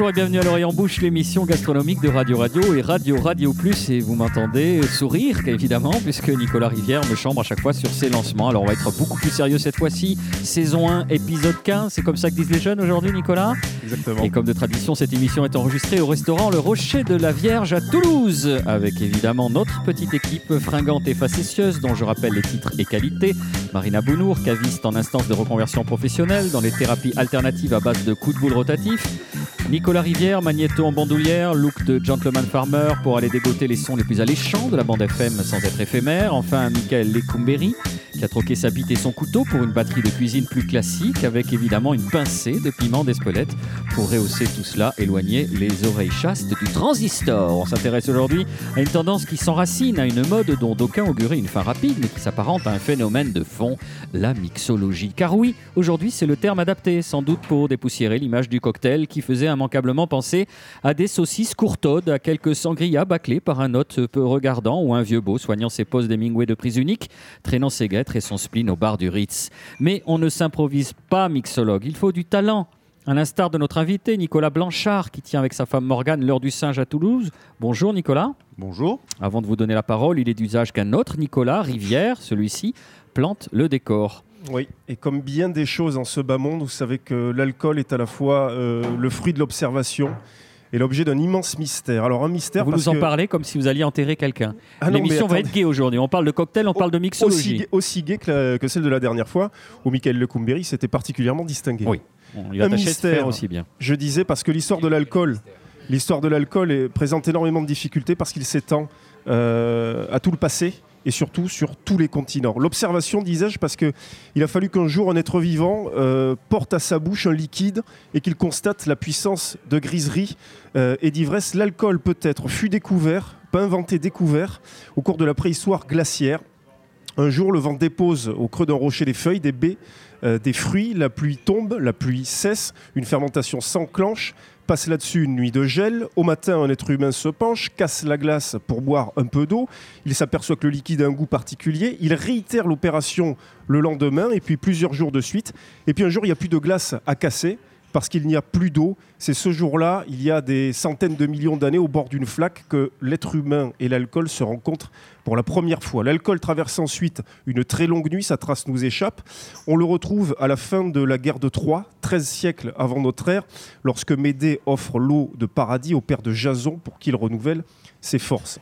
Bonjour et bienvenue à l'Orient Bouche, l'émission gastronomique de Radio Radio et Radio Radio Plus. Et vous m'entendez sourire, évidemment, puisque Nicolas Rivière me chambre à chaque fois sur ses lancements. Alors on va être beaucoup plus sérieux cette fois-ci. Saison 1, épisode 15. C'est comme ça que disent les jeunes aujourd'hui, Nicolas Exactement. Et comme de tradition, cette émission est enregistrée au restaurant Le Rocher de la Vierge à Toulouse, avec évidemment notre petite équipe fringante et facétieuse, dont je rappelle les titres et qualités. Marina Bounour, caviste en instance de reconversion professionnelle dans les thérapies alternatives à base de coups de boule rotatifs. Nicolas Rivière, magnéto en bandoulière, look de gentleman farmer pour aller dégoter les sons les plus alléchants de la bande FM sans être éphémère. Enfin, Michael Lecumberi, qui a troqué sa bite et son couteau pour une batterie de cuisine plus classique, avec évidemment une pincée de piment d'Espelette pour rehausser tout cela, éloigner les oreilles chastes du transistor. On s'intéresse aujourd'hui à une tendance qui s'enracine à une mode dont d'aucuns auguraient une fin rapide, mais qui s'apparente à un phénomène de fond, la mixologie. Car oui, aujourd'hui, c'est le terme adapté, sans doute pour dépoussiérer l'image du cocktail qui faisait immanquablement penser à des saucisses courtaudes, à quelques sangria bâclés par un hôte peu regardant ou un vieux beau soignant ses poses d'Hemingway de prise unique, traînant ses guêtres et son spleen au bar du Ritz. Mais on ne s'improvise pas mixologue, il faut du talent. À l'instar de notre invité Nicolas Blanchard qui tient avec sa femme Morgane l'heure du singe à Toulouse. Bonjour Nicolas. Bonjour. Avant de vous donner la parole, il est d'usage qu'un autre Nicolas Rivière, celui-ci, plante le décor. Oui, et comme bien des choses en ce bas monde, vous savez que l'alcool est à la fois euh, le fruit de l'observation et l'objet d'un immense mystère. Alors un mystère Vous parce nous en que- parlez comme si vous alliez enterrer quelqu'un. Ah L'émission va être gay aujourd'hui. On parle de cocktail, on parle de aussi, mixologie. gai- aussi gai que, la- que celle de la dernière fois, où Michael Lecumberi s'était particulièrement distingué. Oui. On lui Un mystère. aussi bien. Je disais parce que l'histoire de l'alcool, l'histoire de l'alcool est- présente énormément de difficultés parce qu'il s'étend euh, à tout le passé et surtout sur tous les continents. L'observation, disais-je, parce que il a fallu qu'un jour un être vivant euh, porte à sa bouche un liquide et qu'il constate la puissance de griserie euh, et d'ivresse. L'alcool peut-être fut découvert, pas inventé, découvert au cours de la préhistoire glaciaire. Un jour, le vent dépose au creux d'un rocher des feuilles, des baies, euh, des fruits, la pluie tombe, la pluie cesse, une fermentation s'enclenche, passe là-dessus une nuit de gel. Au matin, un être humain se penche, casse la glace pour boire un peu d'eau. Il s'aperçoit que le liquide a un goût particulier. Il réitère l'opération le lendemain et puis plusieurs jours de suite. Et puis un jour, il n'y a plus de glace à casser parce qu'il n'y a plus d'eau. C'est ce jour-là, il y a des centaines de millions d'années au bord d'une flaque, que l'être humain et l'alcool se rencontrent pour la première fois. L'alcool traverse ensuite une très longue nuit, sa trace nous échappe. On le retrouve à la fin de la guerre de Troie, 13 siècles avant notre ère, lorsque Médée offre l'eau de paradis au père de Jason pour qu'il renouvelle ses forces.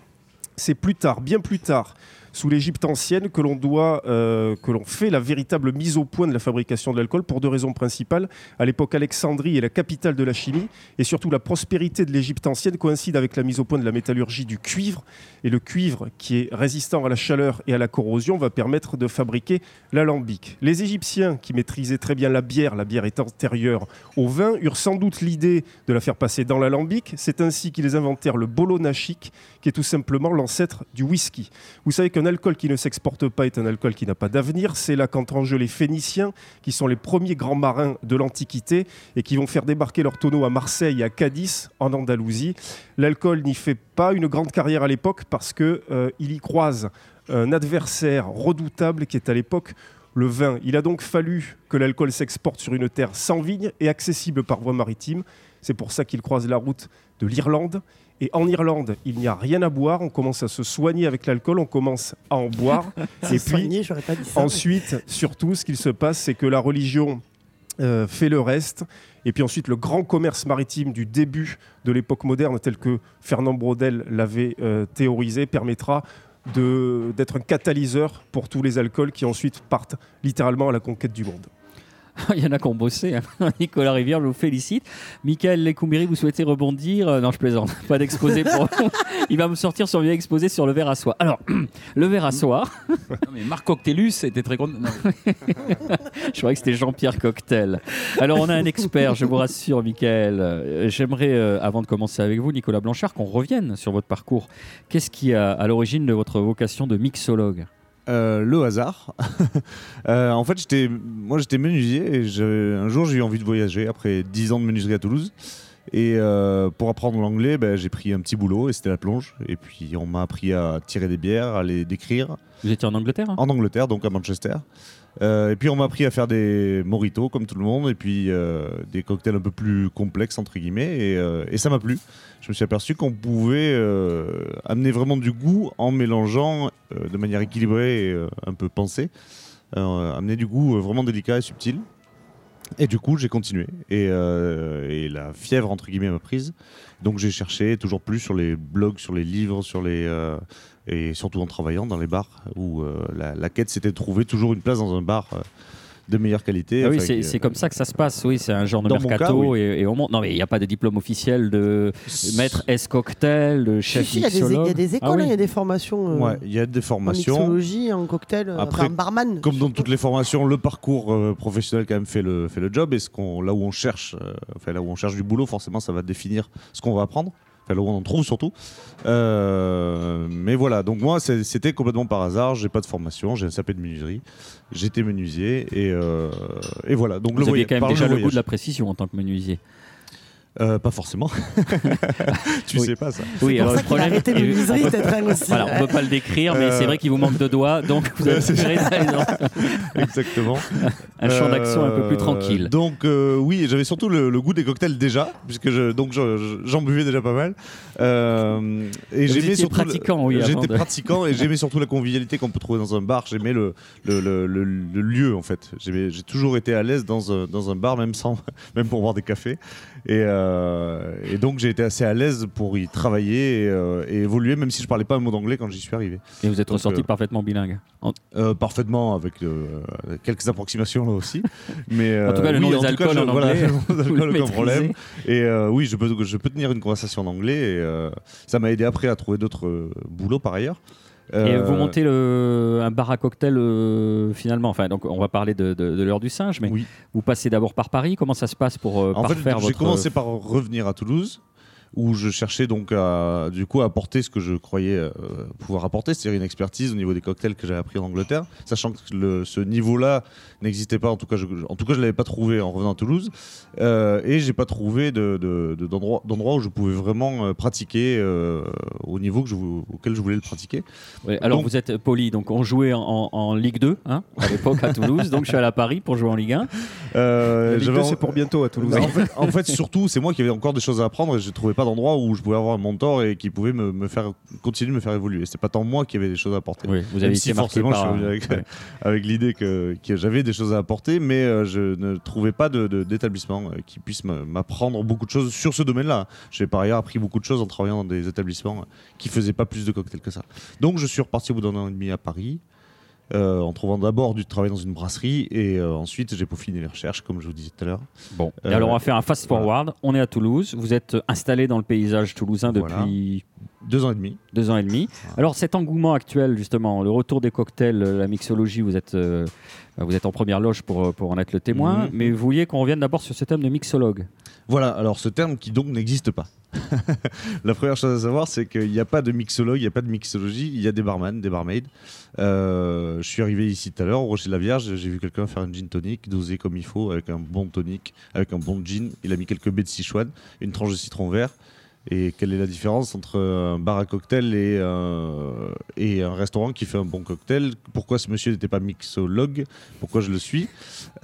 C'est plus tard, bien plus tard, sous l'Égypte ancienne, que l'on doit, euh, que l'on fait la véritable mise au point de la fabrication de l'alcool pour deux raisons principales. À l'époque, Alexandrie est la capitale de la chimie, et surtout la prospérité de l'Égypte ancienne coïncide avec la mise au point de la métallurgie du cuivre. Et le cuivre, qui est résistant à la chaleur et à la corrosion, va permettre de fabriquer l'alambic. Les Égyptiens, qui maîtrisaient très bien la bière, la bière est antérieure au vin, eurent sans doute l'idée de la faire passer dans l'alambic. C'est ainsi qu'ils inventèrent le bolonachik, qui est tout simplement l'ancêtre du whisky. Vous savez qu'un alcool qui ne s'exporte pas est un alcool qui n'a pas d'avenir. C'est là qu'entrent en jeu les Phéniciens, qui sont les premiers grands marins de l'Antiquité et qui vont faire débarquer leurs tonneaux à Marseille et à Cadiz, en Andalousie. L'alcool n'y fait pas une grande carrière à l'époque parce qu'il y croise un adversaire redoutable qui est à l'époque le vin. Il a donc fallu que l'alcool s'exporte sur une terre sans vigne et accessible par voie maritime. C'est pour ça qu'il croise la route de l'Irlande. Et en Irlande, il n'y a rien à boire. On commence à se soigner avec l'alcool, on commence à en boire. et puis, soigné, j'aurais pas dit ça. ensuite, surtout, ce qu'il se passe, c'est que la religion euh, fait le reste. Et puis ensuite, le grand commerce maritime du début de l'époque moderne, tel que Fernand Braudel l'avait euh, théorisé, permettra d'être un catalyseur pour tous les alcools qui ensuite partent littéralement à la conquête du monde. Il y en a qui ont bossé. hein. Nicolas Rivière, je vous félicite. Michael Lecumberi, vous souhaitez rebondir? Euh, Non, je plaisante. Pas d'exposé pour. Il va me sortir son vieux exposé sur le verre à soie. Alors, le verre à soie, Non, mais Marc Coctellus était très content. Je croyais que c'était Jean-Pierre Cocktail. Alors, on a un expert, je vous rassure, Michael. Euh, J'aimerais, euh, avant de commencer avec vous, Nicolas Blanchard, qu'on revienne sur votre parcours. Qu'est-ce qui a à l'origine de votre vocation de mixologue? Euh, le hasard. Euh, en fait, j'étais, moi, j'étais menuisier et un jour, j'ai eu envie de voyager après 10 ans de menuiserie à Toulouse. Et euh, pour apprendre l'anglais, ben, j'ai pris un petit boulot et c'était la plonge. Et puis, on m'a appris à tirer des bières, à les décrire Vous étiez en Angleterre hein? En Angleterre, donc à Manchester. Euh, et puis on m'a appris à faire des moritos comme tout le monde, et puis euh, des cocktails un peu plus complexes entre guillemets, et, euh, et ça m'a plu. Je me suis aperçu qu'on pouvait amener vraiment du goût en mélangeant de manière équilibrée et un peu pensée, amener du goût vraiment délicat et subtil. Et du coup, j'ai continué. Et, euh, et la fièvre, entre guillemets, m'a prise. Donc j'ai cherché toujours plus sur les blogs, sur les livres, sur les, euh, et surtout en travaillant dans les bars, où euh, la, quête c'était de trouver toujours une place dans un bar de meilleure qualité. Ah oui, c'est comme ça que ça se passe. Oui, c'est un genre de Dans mercato cas, oui. et, et on monte. Non, mais il n'y a pas de diplôme officiel de maître S cocktail, de chef si, Il y, a des- il y mixologue. a des Ah écoles, oui. hein, il y a des formations euh, Ouais, il y a des en formations. mixologie, en cocktail, euh, Après, enfin, barman. Comme dans toutes les formations, le parcours euh, professionnel quand même fait le, fait le job et ce qu'on, là où on cherche, euh, enfin là où on cherche du boulot, forcément ça va définir ce qu'on va apprendre. Où on en trouve surtout. Euh, mais voilà, donc moi c'était complètement par hasard. J'ai pas de formation, j'ai un CAP de menuiserie. J'étais menuisier et, euh, et voilà. Donc Vous le aviez voyage- quand même déjà le, goût de la précision en tant que menuisier. Euh, pas forcément. tu Oui. sais pas ça. Oui, alors ça le problème. et- menuiserie, peut-être hein, aussi. Voilà, on ne peut pas le décrire, mais Euh, c'est vrai qu'il vous manque de doigts, donc vous avez. Exactement. un champ d'action un peu plus Euh, tranquille. Donc euh, oui, j'avais surtout le, le goût des cocktails déjà, puisque je, donc je- je- j'en buvais déjà pas mal. Euh, et j'aimais surtout le- pratiquant, oui, J'étais de- pratiquant et j'aimais surtout la convivialité qu'on peut trouver dans un bar. J'aimais le, le, le- le- le lieu en fait. J'ai toujours été à l'aise dans un, dans un bar, même sans, même pour boire des cafés. Et, euh, et donc j'ai été assez à l'aise pour y travailler et, euh, et évoluer, même si je parlais pas un mot d'anglais quand j'y suis arrivé. Et vous êtes donc, ressorti euh, parfaitement bilingue. En, parfaitement, avec quelques approximations là aussi. Mais, en tout cas, le nom oui, des cas, alcools je- en voilà, anglais, aucun problème. Et oui, je peux, je peux tenir une conversation en anglais. Et ça m'a aidé après à trouver d'autres boulots par ailleurs. Et Euh, vous montez le, un bar à cocktail euh, finalement. Enfin, donc on va parler de, de- de l'heure du singe, mais Oui. vous passez d'abord par Paris. Comment ça se passe pour euh, En fait, parfaire j'ai votre commencé par revenir à Toulouse, où je cherchais donc à, du coup à apporter ce que je croyais euh, pouvoir apporter, c'est-à-dire une expertise au niveau des cocktails que j'avais appris en Angleterre, sachant que le- ce niveau-là n'existait pas. En tout cas, je, en tout cas, je l'avais pas trouvé en revenant à Toulouse, euh, et j'ai pas trouvé de, de- de- d'endroit, d'endroit où je pouvais vraiment euh, pratiquer euh, au niveau que je, auquel je voulais le pratiquer. Ouais, alors Donc- vous êtes poli, donc on jouait en, en- en Ligue 2 hein, à l'époque à Toulouse, donc je suis allé à Paris pour jouer en Ligue 1. Euh, La Ligue j'avais 2, en- c'est pour bientôt à Toulouse. en, fait, en fait, surtout, c'est moi qui avais encore des choses à apprendre et je trouvais pas d'endroit où je pouvais avoir un mentor et qui pouvait me, me faire continuer de me faire évoluer. C'est pas tant moi qui avait des choses à apporter. Oui, vous avez si forcément, par. je suis revenu avec, ouais. avec l'idée que, que j'avais des choses à apporter, mais euh, je ne trouvais pas de- de- d'établissement euh, qui puisse m'apprendre beaucoup de choses sur ce domaine-là. J'ai par ailleurs appris beaucoup de choses en travaillant dans des établissements euh, qui faisaient pas plus de cocktails que ça. Donc je suis reparti au bout d'un an et demi à Paris. Euh, en trouvant d'abord du travail dans une brasserie et euh, ensuite j'ai peaufiné les recherches comme je vous disais tout à l'heure. Bon, et Euh, alors on va faire un fast forward. On est à Toulouse. Vous êtes installé dans le paysage toulousain depuis Deux ans et demi. deux ans et demi. Alors cet engouement actuel, justement, le retour des cocktails, euh, la mixologie, vous êtes, euh, vous êtes en première loge pour, euh, pour en être le témoin. Mhm. Mais vous vouliez qu'on revienne d'abord sur ce thème de mixologue. Voilà, alors ce terme qui donc n'existe pas. la première chose à savoir, c'est qu'il n'y a pas de mixologue, il n'y a pas de mixologie, il y a des barman, des barmaids. Euh, je suis arrivé ici tout à l'heure, au Rocher de la Vierge, j'ai vu quelqu'un faire un gin tonic, dosé comme il faut, avec un bon tonic, avec un bon gin. Il a mis quelques baies de Sichuan, une tranche de citron vert. Et quelle est la différence entre un bar à cocktail et un, et un restaurant qui fait un bon cocktail? Pourquoi ce monsieur n'était pas mixologue? Pourquoi je le suis?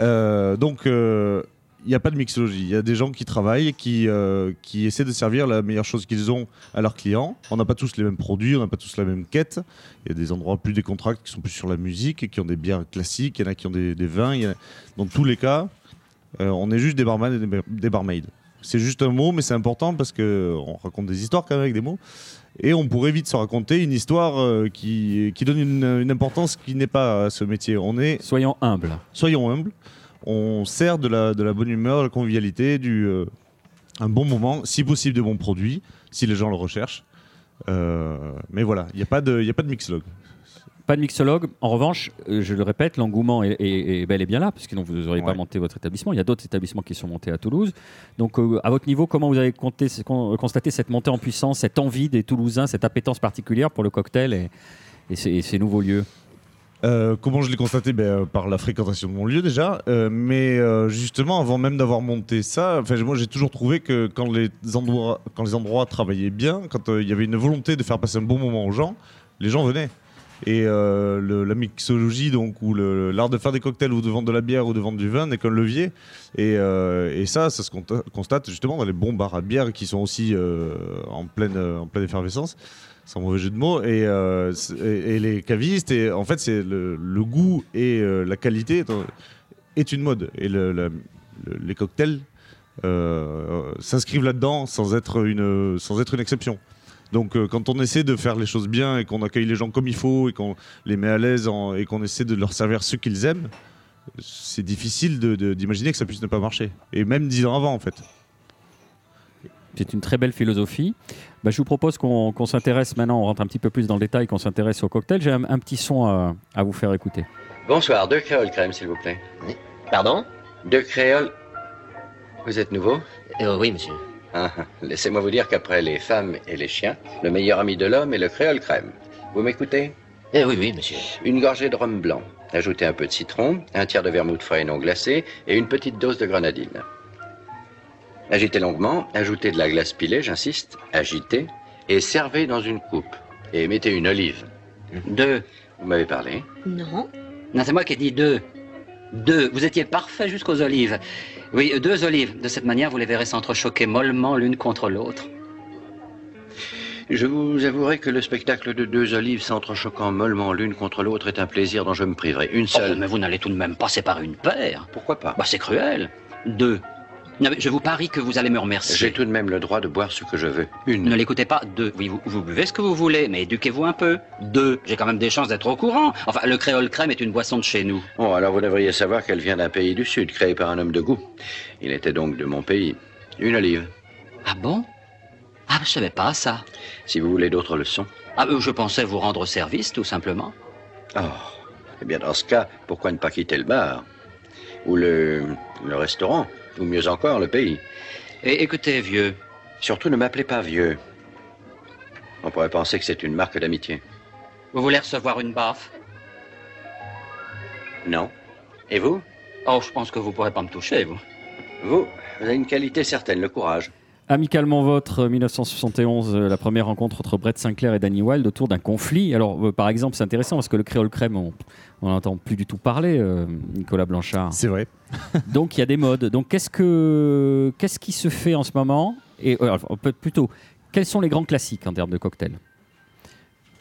Euh, Donc, euh, il n'y a pas de mixologie. Il y a des gens qui travaillent, qui, euh, qui essaient de servir la meilleure chose qu'ils ont à leurs clients. On n'a pas tous les mêmes produits, on n'a pas tous la même quête. Il y a des endroits plus décontractés qui sont plus sur la musique, qui ont des bières classiques, il y en a qui ont des, vins. Dans tous les cas, euh, on est juste des barman et des, bar- des barmaids. C'est juste un mot, mais c'est important parce qu'on raconte des histoires quand même avec des mots. Et on pourrait vite se raconter une histoire euh, qui, qui donne une, une importance qui n'est pas à ce métier. On est Soyons humbles. soyons humbles. On sert de la, de la bonne humeur, de la convivialité, du, euh, un bon moment, si possible des bons produits, si les gens le recherchent. Euh, mais voilà, il n'y a, pas de- y a pas de mixologue. Pas de mixologue. En revanche, euh, je le répète, l'engouement est, est- est bel et bien là, parce que sinon vous n'auriez pas Ouais. monté votre établissement. Il y a d'autres établissements qui sont montés à Toulouse. Donc, euh, à votre niveau, comment vous avez compté- con- constaté cette montée en puissance, cette envie des Toulousains, cette appétence particulière pour le cocktail et, et ces, et ces nouveaux lieux? Euh, comment je l'ai constaté? Ben, euh, Par la fréquentation de mon lieu déjà. Euh, mais euh, justement, avant même d'avoir monté ça, enfin, moi j'ai toujours trouvé que quand les endroits, quand les endroits travaillaient bien, quand euh, il y avait une volonté de faire passer un bon moment aux gens, les gens venaient. Et euh, la mixologie, donc, ou l'art de faire des cocktails ou de vendre de la bière ou de vendre du vin n'est qu'un levier. Et, euh, ça, ça se constate justement dans les bons bars à bière qui sont aussi euh, en, pleine, en pleine effervescence, sans mauvais jeu de mots. Et, les cavistes, et en fait, c'est le, goût et la qualité est, un- est une mode. Et les cocktails s'inscrivent là-dedans sans être une exception. Donc euh, quand on essaie de faire les choses bien et qu'on accueille les gens comme il faut et qu'on les met à l'aise en- et qu'on essaie de leur servir ce qu'ils aiment, c'est difficile de- de- d'imaginer que ça puisse ne pas marcher. Et même dix ans avant en fait. C'est une très belle philosophie. Bah, je vous propose qu'on qu'on s'intéresse maintenant, on rentre un petit peu plus dans le détail, qu'on s'intéresse au cocktail. J'ai un, un petit son à, à vous faire écouter. Bonsoir, deux créoles crème, s'il vous plaît. Pardon? Deux créoles. Vous êtes nouveau? Euh, Oui, monsieur. Ah. Laissez-moi vous dire qu'après les femmes et les chiens, le meilleur ami de l'homme est le créole crème. Vous m'écoutez? Eh oui, oui, monsieur. Une gorgée de rhum blanc. Ajoutez un peu de citron, un tiers de vermouth frais et non glacé et une petite dose de grenadine. Agitez longuement, ajoutez de la glace pilée, j'insiste, agitez et servez dans une coupe. Et mettez une olive. Deux. Vous m'avez parlé? Non. Non, c'est moi qui ai dit deux. Deux. Vous étiez parfait jusqu'aux olives. Oui, deux olives. De cette manière, vous les verrez s'entrechoquer mollement l'une contre l'autre. Je vous avouerai que le spectacle de deux olives s'entrechoquant mollement l'une contre l'autre est un plaisir dont je me priverai. Une Oh, seule. mais vous n'allez tout de même pas séparer une paire. Pourquoi pas? Bah, c'est cruel. Deux. Non, mais je vous parie que vous allez me remercier. J'ai tout de même le droit de boire ce que je veux. Une. Ne l'écoutez pas. Deux. Oui, vous, vous buvez ce que vous voulez, mais éduquez-vous un peu. Deux. J'ai quand même des chances d'être au courant. Enfin, le créole crème est une boisson de chez nous. Oh, alors vous devriez savoir qu'elle vient d'un pays du Sud, créé par un homme de goût. Il était donc de mon pays. Une olive. Ah bon? Ah, je savais pas ça. Si vous voulez d'autres leçons. Ah, euh, je pensais vous rendre service, tout simplement. Oh. Eh bien, dans ce cas, pourquoi ne pas quitter le bar? Ou le, le restaurant Ou mieux encore, le pays Et écoutez, vieux, Surtout, ne m'appelez pas vieux. On pourrait penser que c'est une marque d'amitié. vous voulez recevoir une baffe? Non Et vous? Oh, je pense que vous pourrez pas me toucher, vous. Vous, vous avez une qualité certaine, le courage. Amicalement Votre, 1971, euh, la première rencontre entre Brett Sinclair et Danny Wilde autour d'un conflit. Alors, euh, par exemple, c'est intéressant parce que le créole crème, on n'entend plus du tout parler, euh, Nicolas Blanchard. C'est vrai. Donc, il y a des modes. Donc, qu'est-ce, que, qu'est-ce qui se fait en ce moment? Et euh, plutôt, quels sont les grands classiques en termes de cocktails?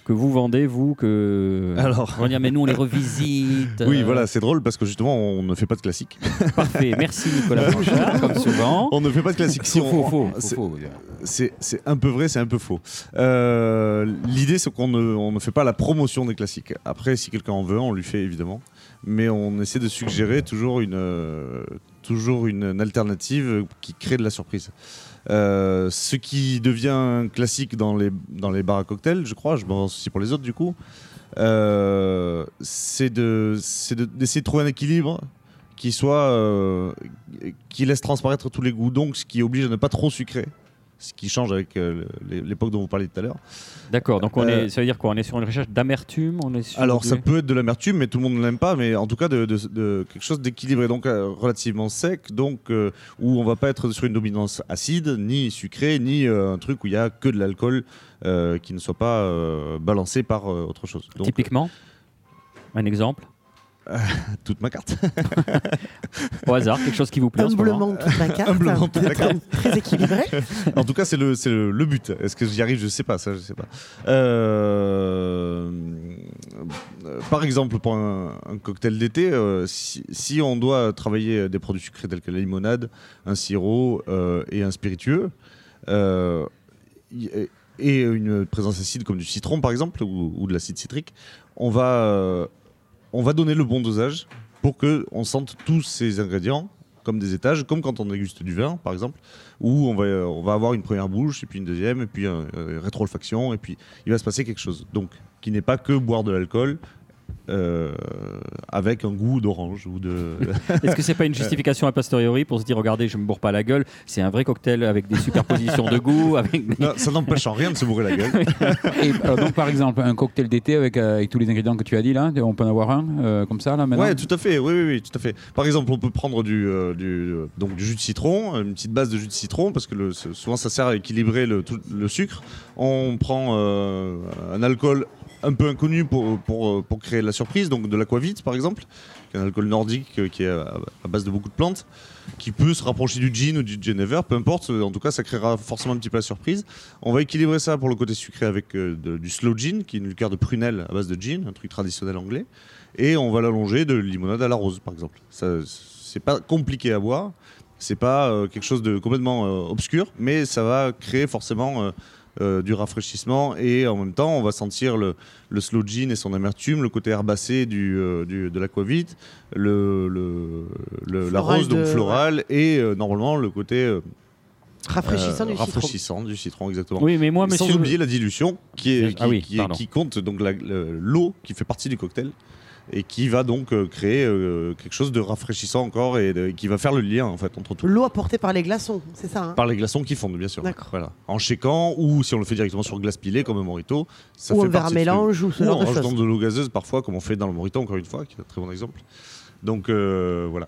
Que vous vendez, vous, que... Alors- On va dire, mais nous, on les revisite. Oui, euh, voilà, c'est drôle parce que justement, on ne fait pas de classique. Parfait. Merci, Nicolas Blanchard, comme souvent. On ne fait pas de classique. Si Faux, on- faux, faux, c'est- un peu vrai, c'est un peu faux. Euh, L'idée, c'est qu'on ne, on ne fait pas la promotion des classiques. Après, si quelqu'un en veut, on lui fait évidemment. Mais on essaie de suggérer toujours une, euh, toujours une alternative qui crée de la surprise. Euh, ce qui devient classique dans les, dans les bars à cocktails, je crois, je pense aussi pour les autres du coup, euh, c'est de- c'est de- d'essayer de trouver un équilibre qui soit euh, qui laisse transparaître tous les goûts, donc ce qui oblige à ne pas trop sucrer, ce qui change avec euh, l'époque dont vous parliez tout à l'heure. D'accord, donc on Euh, est, ça veut dire quoi? On est sur une recherche d'amertume Alors ça peut être de l'amertume, mais tout le monde ne l'aime pas, mais en tout cas de, de- de quelque chose d'équilibré, donc euh, relativement sec, donc où on va pas être sur une dominance acide, ni sucré, ni un truc où il y a que de l'alcool qui ne soit pas balancé par autre chose. Donc Typiquement Un exemple? Toute ma carte. Au hasard, quelque chose qui vous plaît Humblement toute la carte. Humblement toute la Très- carte. Très équilibré. en tout cas, c'est le, c'est le, le but. Est-ce que j'y arrive? Je sais pas. Ça, je sais pas. Euh, euh, par exemple, pour un, un cocktail d'été, euh, si, si on doit travailler des produits sucrés tels que la limonade, un sirop euh, et un spiritueux, euh, y- et une présence acide comme du citron, par exemple, ou, ou de l'acide citrique, on va, euh, on va donner le bon dosage pour que on sente tous ces ingrédients comme des étages, comme quand on déguste du vin, par exemple, où on va, euh, on va avoir une première bouche, et puis une deuxième, et puis une rétro-olfaction, et puis il va se passer quelque chose. Donc, qui n'est pas que boire de l'alcool euh, avec un goût d'orange ou de. Est-ce que c'est pas une justification a posteriori pour se dire regardez, je me bourre pas la gueule, c'est un vrai cocktail avec des superpositions de goût, avec des- Non, ça n'empêche en rien de se bourrer la gueule. Et, alors, donc, par exemple, un cocktail d'été avec, euh, avec tous les ingrédients que tu as dit là, on peut en avoir un euh, comme ça là maintenant Ouais, tout à fait. Oui, oui, oui, tout à fait. Par exemple, on peut prendre du, euh, du, euh, donc du jus de citron, une petite base de jus de citron, parce que le- souvent ça sert à équilibrer le, tout- le sucre. On prend euh, un alcool un peu inconnus pour, pour, pour créer la surprise, donc de l'aquavite par exemple, qui est un alcool nordique euh, qui est à, base de beaucoup de plantes, qui peut se rapprocher du gin ou du Genever, peu importe, en tout cas ça créera forcément un petit peu la surprise. On va équilibrer ça pour le côté sucré avec euh, du slow gin, qui est une liqueur de prunelle à base de gin, un truc traditionnel anglais, et on va l'allonger de limonade à la rose par exemple. Ça, c'est pas compliqué à boire. C'est pas euh, quelque chose de complètement obscur, mais ça va créer forcément euh, du rafraîchissement et en même temps on va sentir le, le slow gin et son amertume, le côté herbacé du, euh, du- de l'aquavite, le, le- le- la Floral rose donc florale et euh, normalement le côté euh, Rafraîchissant euh, du citron. rafraîchissant du citron exactement. Oui, mais moi, Sans monsieur. oublier la dilution qui, est, qui, Ah oui, qui est- qui compte donc l'eau qui fait partie du cocktail et qui va donc euh, créer euh, quelque chose de rafraîchissant encore et de- qui va faire le lien en fait entre tout. L'eau apportée par les glaçons, c'est ça hein? Par les glaçons qui fondent, bien sûr. D'accord. Voilà. En shakeant ou si on le fait directement sur glace pilée comme un morito, ça Ou fait un verre partie de ce mélange ou ce genre en de rajoutant choses. de l'eau gazeuse parfois, comme on fait dans le morito, encore une fois, qui est un très bon exemple. Donc euh, voilà.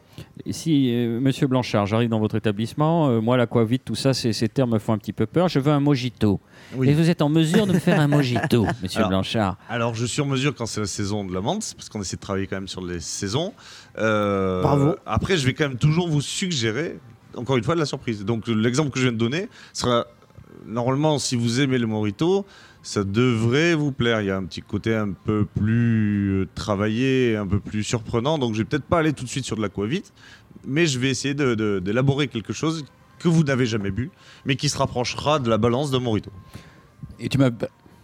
Si, euh, monsieur Blanchard, j'arrive dans votre établissement, euh, moi, l'aquavite, tout ça, ces, ces termes me font un petit peu peur. Je veux un mojito. Oui. Et vous êtes en mesure de me faire un mojito, monsieur Alors, Blanchard? Alors je suis en mesure quand c'est la saison de la menthe, parce qu'on essaie de travailler quand même sur les saisons. Euh, Bravo. Après, je vais quand même toujours vous suggérer, encore une fois, de la surprise. Donc l'exemple que je viens de donner sera normalement, si vous aimez le morito, ça devrait vous plaire. Il y a un petit côté un peu plus euh, travaillé, un peu plus surprenant. Donc je vais peut-être pas aller tout de suite sur de l'aquavite, mais je vais essayer de- de- d'élaborer quelque chose que vous n'avez jamais bu, mais qui se rapprochera de la balance d'un morito. Et tu m'as.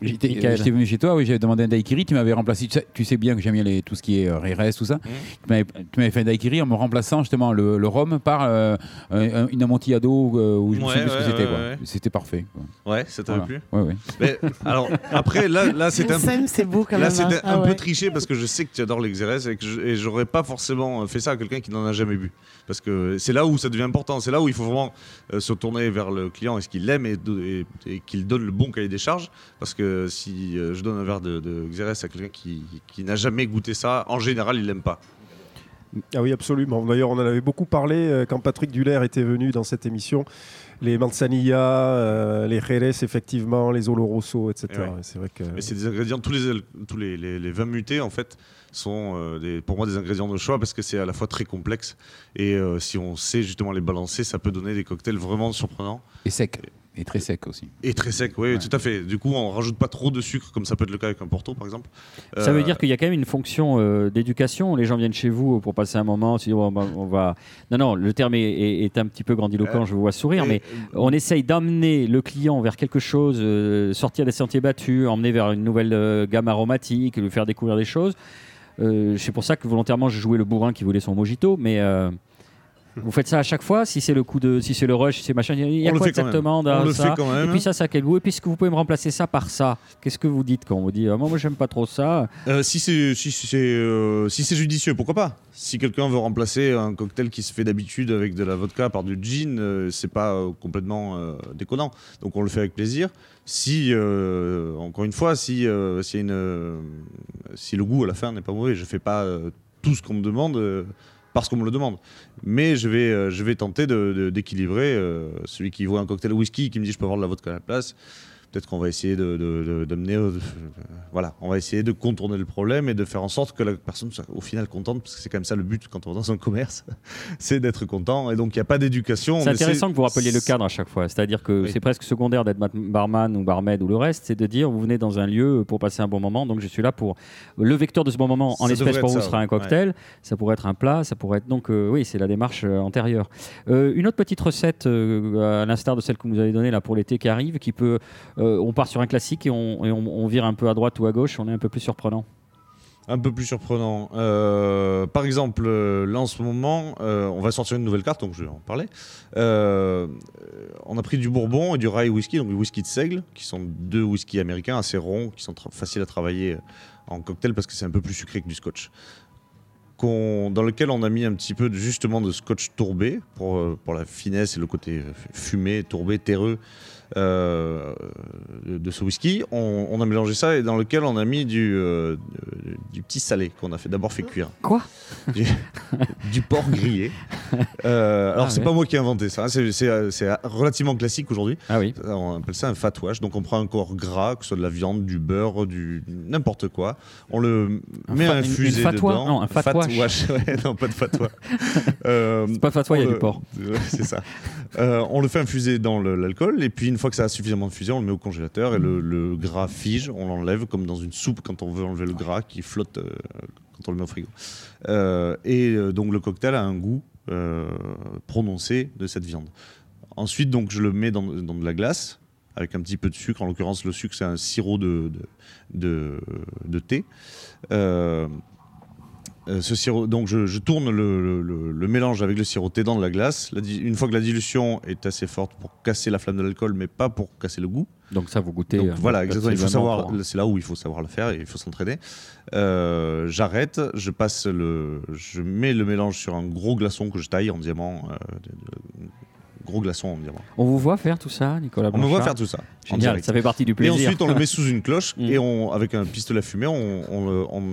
J'étais Michael. j'étais venu chez toi, oui, j'avais demandé un daiquiri, tu m'avais remplacé. Tu sais, tu sais bien que j'aime bien les, tout ce qui est euh, RRS, tout ça. Mmh. Tu m'avais- fait un daiquiri en me remplaçant justement le, le rhum par euh, un- une amontillado euh, où je Ouais, souviens plus ce que c'était. ouais, quoi. ouais. C'était parfait. quoi. Ouais, ça t'avait Voilà. plu Ouais, ouais. Mais, alors, après, là, là c'était un, peu- Sam, c'est beau quand là, même. hein. c'était Ah un peu triché parce que je sais que tu adores les XRS et que j'aurais pas forcément fait ça à quelqu'un qui n'en a jamais bu. Parce que c'est là où ça devient important. C'est là où il faut vraiment euh, se tourner vers le client et ce qu'il aime et- et qu'il donne le bon cahier des charges. Parce que si euh, je donne un verre de, de XRS à quelqu'un qui, qui n'a jamais goûté ça, en général, il l'aime pas. Ah oui, absolument. D'ailleurs, on en avait beaucoup parlé euh, quand Patrick Duller était venu dans cette émission. Les manzanilla, euh, les jerez, effectivement, les oloroso, etc. Et ouais. Et C'est vrai que. Mais c'est des ingrédients, tous les, al- tous les, les, les vins mutés en fait sont euh, des- pour moi des ingrédients de choix parce que c'est à la fois très complexe et euh, si on sait justement les balancer, ça peut donner des cocktails vraiment surprenants Et sec. Et très sec aussi. et très secs. Oui, Ouais. tout à fait. Du coup, on rajoute pas trop de sucre comme ça peut être le cas avec un Porto par exemple. Ça Euh, veut dire qu'il y a quand même une fonction euh, d'éducation. Les gens viennent chez vous pour passer un moment. bah, on va... Non, non, le terme est, est- est un petit peu grandiloquent, Euh, je vous vois sourire, et- mais on essaye d'amener le client vers quelque chose, euh, sortir des sentiers battus, emmener vers une nouvelle euh, gamme aromatique, lui faire découvrir des choses. Euh, c'est pour ça que volontairement j'ai joué le bourrin qui voulait son mojito, mais euh, vous faites ça à chaque fois. Si c'est le coup de, si c'est le rush, si c'est machin, il y a On quoi exactement dans on le ça fait quand même. Et puis ça, ça a quel goût Et puis est-ce que vous pouvez me remplacer ça par ça? Qu'est-ce que vous dites quand on vous dit ah, moi, moi j'aime pas trop ça? Euh, si c'est si c'est euh, si c'est judicieux, pourquoi pas? Si quelqu'un veut remplacer un cocktail qui se fait d'habitude avec de la vodka par du gin, euh, c'est pas euh, complètement euh, déconnant. Donc on le fait avec plaisir. Si euh, encore une fois, si euh, une euh, si le goût à la fin n'est pas mauvais, je fais pas euh, tout ce qu'on me demande. Parce qu'on me le demande. Mais je vais, euh, je vais tenter de- de- d'équilibrer euh, celui qui voit un cocktail whisky qui me dit je peux avoir de la vodka à la place. Peut-être qu'on va essayer de, de- de- d'amener, euh, voilà, on va essayer de contourner le problème et de faire en sorte que la personne soit au final contente, parce que c'est quand même ça le but quand on va dans un commerce, c'est d'être content. Et donc il n'y a pas d'éducation. C'est intéressant que vous rappeliez le cadre à chaque fois. C'est-à-dire que Oui. c'est presque secondaire d'être barman ou barmaid ou le reste, c'est de dire vous venez dans un lieu pour passer un bon moment, donc je suis là pour le vecteur de ce bon moment. En l'espèce pour vous sera un ouais. cocktail, ça pourrait être un plat, ça pourrait être donc euh, oui c'est la démarche euh, antérieure. Euh, une autre petite recette à l'instar de celle que vous nous avez donnée là pour l'été qui arrive, qui peut, euh, on part sur un classique et, on, vire un peu à droite ou à gauche, on est un peu plus surprenant. Un peu plus surprenant. Euh, par exemple, euh, là en ce moment, on va sortir une nouvelle carte, donc je vais en parler. On a pris du bourbon et du rye whisky, donc du whisky de seigle, qui sont deux whiskies américains assez ronds, qui sont faciles à travailler en cocktail parce que c'est un peu plus sucré que du scotch. Dans lequel on a mis un petit peu de, justement de scotch tourbé pour, pour la finesse et le côté fumé, tourbé, terreux, euh, de, ce whisky. On, on a mélangé ça et dans lequel on a mis du, euh, du- du petit salé qu'on a fait d'abord fait cuire. Quoi du, du porc grillé. Euh, alors Ah, c'est ouais. pas moi qui ai inventé ça, hein, c'est- c'est c'est relativement classique aujourd'hui. Ah oui. On appelle ça un fat wash. Donc on prend un corps gras, que ce soit de la viande, du beurre, du n'importe quoi. On le Un met fatwa dedans. Non, un fat wash. ouais, non, pas de fatwa. C'est pas fatwa, il y a du porc. C'est ça. On le fait infuser dans l'alcool et puis une fois que ça a suffisamment infusé, on le met au congélateur et le, gras fige. On l'enlève comme dans une soupe quand on veut enlever le gras qui flotte euh, quand on le met au frigo. Euh, et euh, donc le cocktail a un goût prononcé de cette viande. Ensuite, donc je le mets dans, de la glace avec un petit peu de sucre. En l'occurrence, le sucre c'est un sirop de- de thé. Euh, ce sirop, donc je, je tourne le, le- le- le mélange avec le sirop dans de la glace. La une fois que la dilution est assez forte pour casser la flamme de l'alcool, mais pas pour casser le goût. Donc ça, vous goûtez. Donc euh, voilà, exactement. Il faut absolument savoir. pour- C'est là où il faut savoir le faire et il faut s'entraîner. Euh, J'arrête, je passe le, je mets le mélange sur un gros glaçon que je taille en diamant, gros en diamant. On vous voit faire tout ça, Nicolas On me voit Blanchard faire tout ça. Génial, ça fait partie du Et plaisir. ensuite, on le met sous une cloche Mm. et on, avec un pistolet à fumée, on, on le- on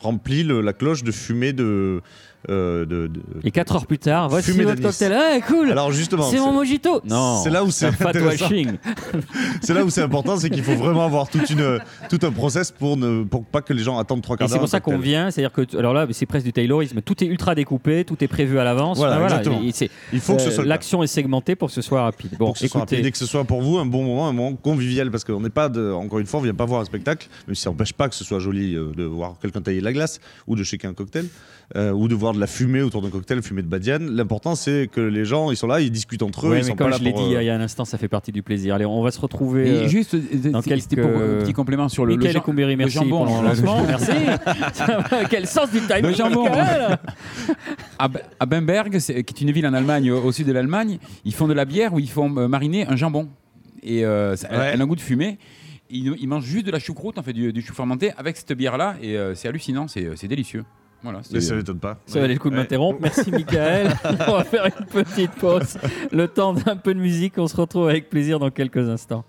remplit le- la cloche de fumée de. Euh, de, de- Et 4 heures plus tard, voici votre d'anis. cocktail. Ah, cool Alors justement, C'est mon mojito Non c'est là où c'est c'est là où c'est important, c'est qu'il faut vraiment avoir toute une, tout un process pour ne pour pas que les gens attendent trois Et quarts c'est d'heure. pour un ça qu'on vient, c'est-à-dire que t- alors là, c'est presque du taylorisme. Tout est ultra découpé, tout est prévu à l'avance. Voilà, Enfin. Et c'est- Il faut que ce euh, soit l'action est segmentée pour que ce soit rapide. Bon, pour que ce soit rapide et que ce soit pour vous un bon moment, un moment convivial, parce qu'on n'est pas, de, encore une fois, on vient pas voir un spectacle, mais ça n'empêche pas que ce soit joli euh, de voir quelqu'un tailler de la glace ou de shaker un cocktail, euh, ou de voir de la fumée autour d'un cocktail, fumée de badiane. L'important, c'est que les gens, ils sont là, ils discutent entre eux, ouais, ils mais sont comme pas là je l'ai dit il y a- euh, il y a un instant, ça fait partie du plaisir. Allez, on va se retrouver. Et euh, juste, dans c'était quelques- pour un petit complément sur le, le, jam- Kumberi, le merci jambon. pour le lancement. merci. Quel sens du timing, Le jambon. À, Bamberg, c'est- qui est une ville en Allemagne, au, au sud de l'Allemagne, ils font de la bière où ils font mariner un jambon. Et euh, ça, elle- Ouais. elle a un goût de fumée. Ils, ils mangent juste de la choucroute, en fait, du, du chou fermenté avec cette bière-là. Et euh, c'est hallucinant, c'est délicieux. Voilà, Mais ça m'étonne pas. Ça valait le coup de Ouais. m'interrompre. Merci Michael. on va faire une petite pause. Le temps d'un peu de musique. On se retrouve avec plaisir dans quelques instants.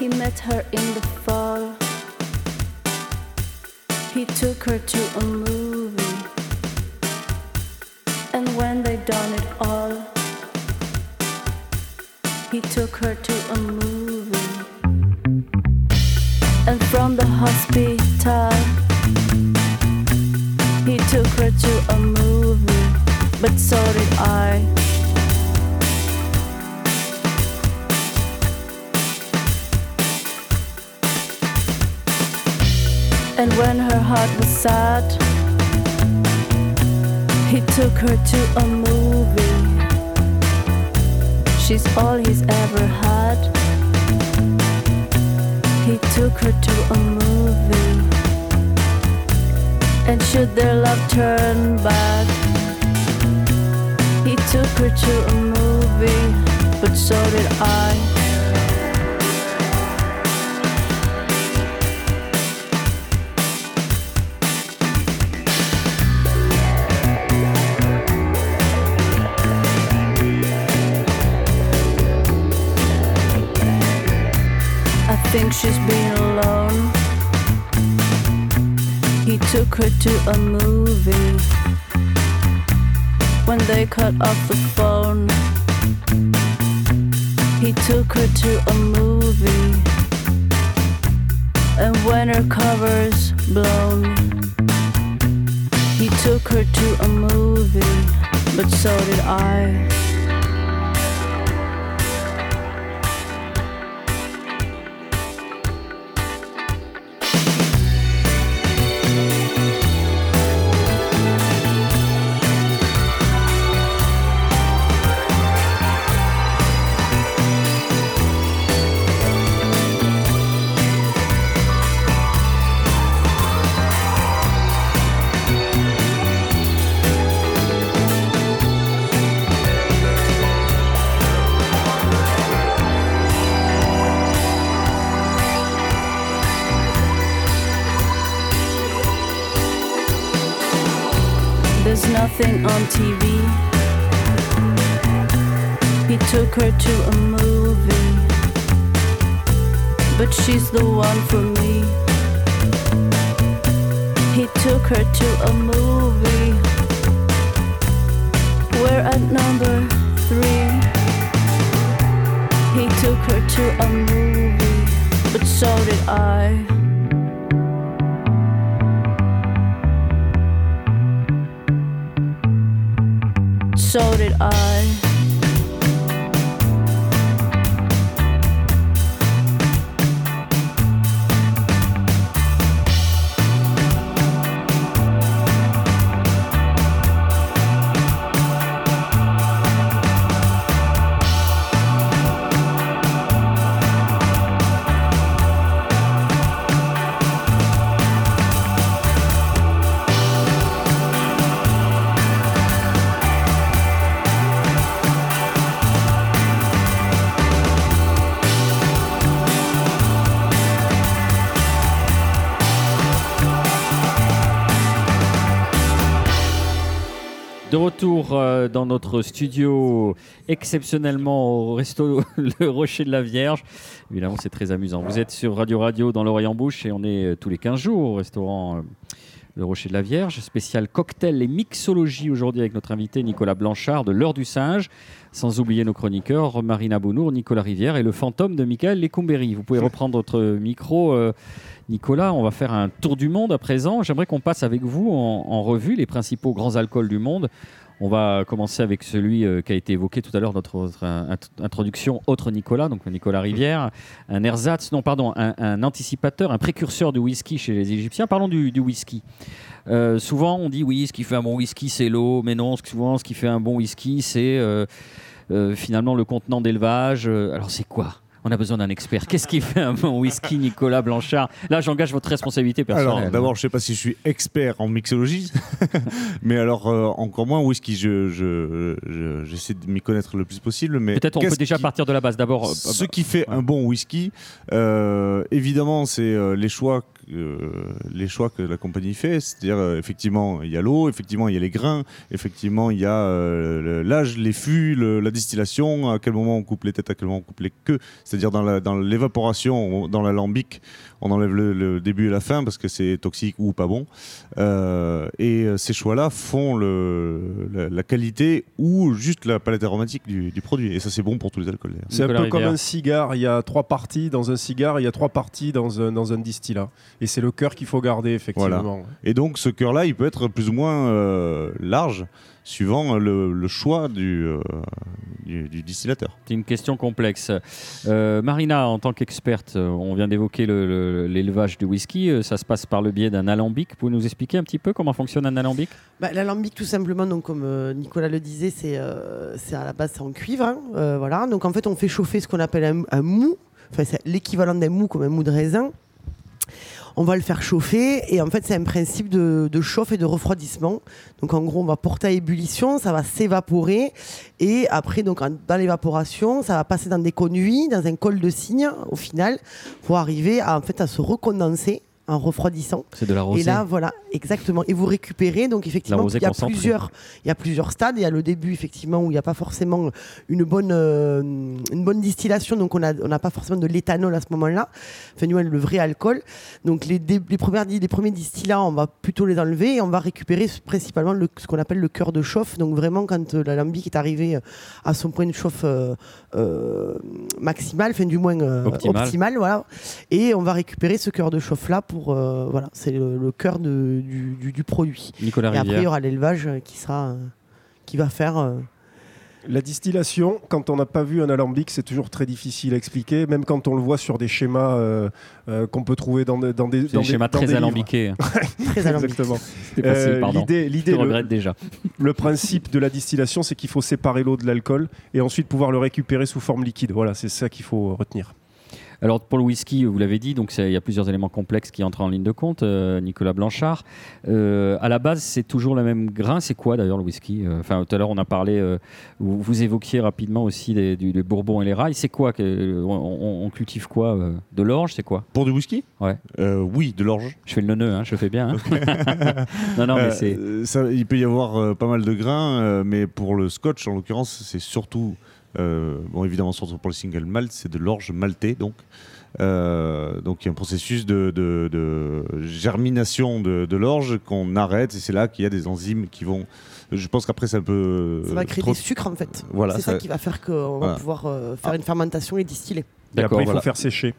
He met her in the fall. He took her to a movie. And when they done it all, he took her to a movie. And from the hospital, he took her to a movie. But so did I. And when her heart was sad, he took her to a movie. She's all he's ever had. He took her to a movie. And should their love turn back, he took her to a movie, but so did I. I think she's been alone. Took her to a movie. When they cut off the phone, he took her to a movie. And when her cover's blown, he took her to a movie. But so did I. De retour euh, dans notre studio, exceptionnellement au resto Le Rocher de la Vierge. Évidemment, c'est très amusant. Vous êtes sur Radio Radio dans l'oreille en bouche et on est euh, tous les 15 jours au restaurant euh, Le Rocher de la Vierge. Spécial cocktail et mixologie aujourd'hui avec notre invité Nicolas Blanchard de l'heure du singe. Sans oublier nos chroniqueurs Marina Bounour, Nicolas Rivière et le fantôme de Michael Lecumberi. Vous pouvez reprendre votre micro. euh, Nicolas, on va faire un tour du monde à présent. J'aimerais qu'on passe avec vous en, en revue les principaux grands alcools du monde. On va commencer avec celui euh, qui a été évoqué tout à l'heure, notre, notre, int- introduction, autre Nicolas, donc Nicolas Rivière, un ersatz, non pardon, un, un anticipateur, un précurseur du whisky chez les Égyptiens. Parlons du, du whisky. Euh, souvent, on dit oui, ce qui fait un bon whisky, c'est l'eau, mais non, souvent, ce qui fait un bon whisky, c'est euh, finalement le contenant d'élevage. Euh, alors, c'est quoi? On a besoin d'un expert. Qu'est-ce qui fait un bon whisky, Nicolas Blanchard? Là, j'engage votre responsabilité personnelle. Alors, d'abord, je sais pas si je suis expert en mixologie, mais alors euh, encore moins whisky. Je, je- je- j'essaie de m'y connaître le plus possible. Mais Peut-être on peut déjà qui- partir de la base. D'abord, euh, Ce qui fait un bon whisky, euh, évidemment, c'est euh, les choix. Euh, les choix que la compagnie fait, c'est-à-dire euh, effectivement il y a l'eau, effectivement il y a les grains, effectivement il y a euh, l'âge, les fûts, la distillation, à quel moment on coupe les têtes, à quel moment on coupe les queues, c'est-à-dire dans dans l'évaporation, on- dans l'alambic, on enlève le, le début et la fin parce que c'est toxique ou pas bon. Euh, et euh, ces choix-là font le, la, la qualité ou juste la palette aromatique du, du produit. Et ça, c'est bon pour tous les alcools. C'est un peu comme un cigare. Il y a trois parties dans un cigare, il y a trois parties dans un, dans un distillat. Et c'est le cœur qu'il faut garder, effectivement. Et donc, ce cœur-là, il peut être plus ou moins euh, large suivant le, le choix du, euh, du, du distillateur. C'est une question complexe. Euh, Marina, en tant qu'experte, euh, on vient d'évoquer le- le- l'élevage du whisky. Ça se passe par le biais d'un alambic. Vous pouvez nous expliquer un petit peu comment fonctionne un alambic? Bah, L'alambic, tout simplement, donc, comme euh, Nicolas le disait, c'est euh, à la base c'est en cuivre. hein, euh, voilà. Donc en fait, on fait chauffer ce qu'on appelle un, un mou. Enfin, c'est l'équivalent d'un mou, comme un mou de raisin. On va le faire chauffer. Et en fait c'est un principe de, chauffe et de refroidissement. Donc en gros on va porter à ébullition, ça va s'évaporer. Et après donc dans l'évaporation ça va passer dans des conduits, dans un col de cygne au final pour arriver à, en fait à se recondenser en refroidissant. C'est de la Et rosée. là, voilà, exactement. Et vous récupérez, donc effectivement, il y, a plusieurs, il y a plusieurs stades. Il y a le début, effectivement, où il n'y a pas forcément une bonne, euh, une bonne distillation, donc on n'a on n'a pas forcément de l'éthanol à ce moment-là. Enfin, le vrai alcool. Donc les, les, premières, les premiers distillats, on va plutôt les enlever et on va récupérer principalement le, ce qu'on appelle le cœur de chauffe. Donc vraiment, quand euh, l'alambic est arrivé à son point de chauffe euh, euh, maximal, enfin du moins euh, Optimal. optimal, voilà. Et on va récupérer ce cœur de chauffe là pour euh, voilà, c'est le, le cœur de- du, du- du produit. Nicolas Et après il y aura l'élevage euh, qui sera euh, qui va faire euh, La distillation, quand on n'a pas vu un alambic, c'est toujours très difficile à expliquer, même quand on le voit sur des schémas euh, euh, qu'on peut trouver dans, des- dans des C'est dans des des- schémas dans très des alambiqués. très. Exactement. Euh, pardon. L'idée, Je l'idée, te le, regrette déjà. le principe de la distillation, c'est qu'il faut séparer l'eau de l'alcool et ensuite pouvoir le récupérer sous forme liquide. Voilà, c'est ça qu'il faut retenir. Alors pour le whisky, vous l'avez dit, donc il y a plusieurs éléments complexes qui entrent en ligne de compte. euh, Nicolas Blanchard, Euh, à la base, c'est toujours le même grain. C'est quoi d'ailleurs le whisky? Euh, Enfin, tout à l'heure, on a parlé. vous, vous évoquiez rapidement aussi des, du, les bourbons et les rails. C'est quoi que, on, cultive quoi De l'orge, c'est quoi? Pour du whisky? Ouais. Oui, de l'orge. Je fais le neuneu, hein, je fais bien. hein. non, non, mais c'est. ça, il peut y avoir pas mal de grains, mais pour le scotch, en l'occurrence, c'est surtout bon, évidemment, surtout pour le single malt, c'est de l'orge maltais, donc. Euh, donc il y a un processus de, de- de germination de, de l'orge qu'on arrête et c'est là qu'il y a des enzymes qui vont. Je pense qu'après c'est un peu. Ça va créer trop- des sucres en fait. Voilà, c'est ça, ça- qui va faire qu'on va pouvoir euh, faire une fermentation et distiller. Et après, il faut voilà. faire sécher.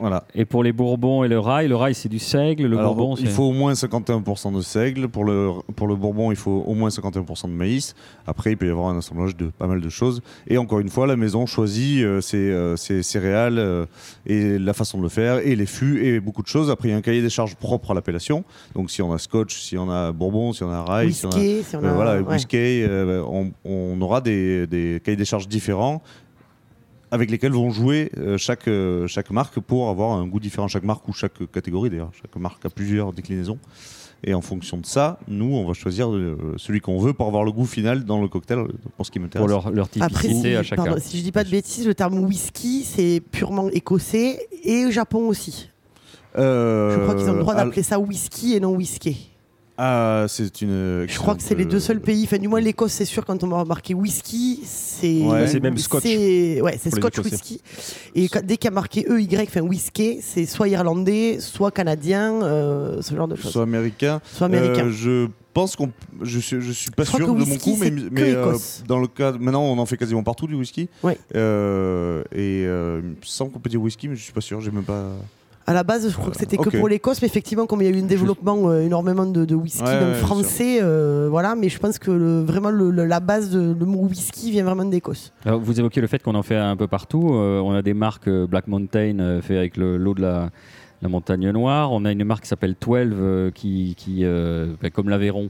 Voilà. Et pour les bourbons et le rail, le rail c'est du seigle, le Alors, bourbon il faut au moins 51% de seigle. Pour le, pour le bourbon, il faut au moins 51% de maïs. Après, il peut y avoir un assemblage de pas mal de choses. Et encore une fois, la maison choisit euh, ses, euh, ses céréales euh, et la façon de le faire, et les fûts, et beaucoup de choses. Après, il y a un cahier des charges propre à l'appellation. Donc, si on a scotch, si on a bourbon, si on a rail, si on a, Whisky, si on a. euh, voilà, ouais. whisky, euh, on, on aura des, des cahiers des charges différents avec lesquels vont jouer euh, chaque, euh, chaque marque pour avoir un goût différent. Chaque marque ou chaque catégorie d'ailleurs. Chaque marque a plusieurs déclinaisons. Et en fonction de ça, nous, on va choisir euh, celui qu'on veut pour avoir le goût final dans le cocktail, pour ce qui m'intéresse. pour leur, leur Après, typicité si, à chacun. pardon, si je dis pas de bêtises, le terme whisky, c'est purement écossais et au Japon aussi. Je crois qu'ils ont le droit d'appeler ça whisky et non whisky. Ah, c'est une. Je crois que c'est les deux seuls pays. Enfin, du moins, l'Écosse, c'est sûr, quand on va marquer whisky, c'est. Ouais, c'est même scotch Ouais, c'est scotch whisky. Et quand- dès qu'il y a marqué EY, enfin whisky, c'est soit irlandais, soit canadien, euh, ce genre de choses. Soit américain. Soit américain. Euh, je pense qu'on. Je suis, je suis pas Je sûr de mon coup, mais, euh, dans le cas. Maintenant, on en fait quasiment partout du whisky. Ouais. Euh, et euh, il me semble qu'on peut dire whisky, mais je suis pas sûr. J'ai même pas. À la base, je crois que c'était que pour l'Écosse, mais effectivement, comme il y a eu un développement euh, énormément de, de whisky, Ouais, même ouais, français, euh, voilà. Mais je pense que le- vraiment le- le- la base de le mot whisky vient vraiment d'Écosse. Vous évoquez le fait qu'on en fait un peu partout. Euh, on a des marques Black Mountain euh, fait avec le- l'eau de la, la montagne noire. On a une marque qui s'appelle 12 euh, qui, qui euh, ben, comme l'Aveyron,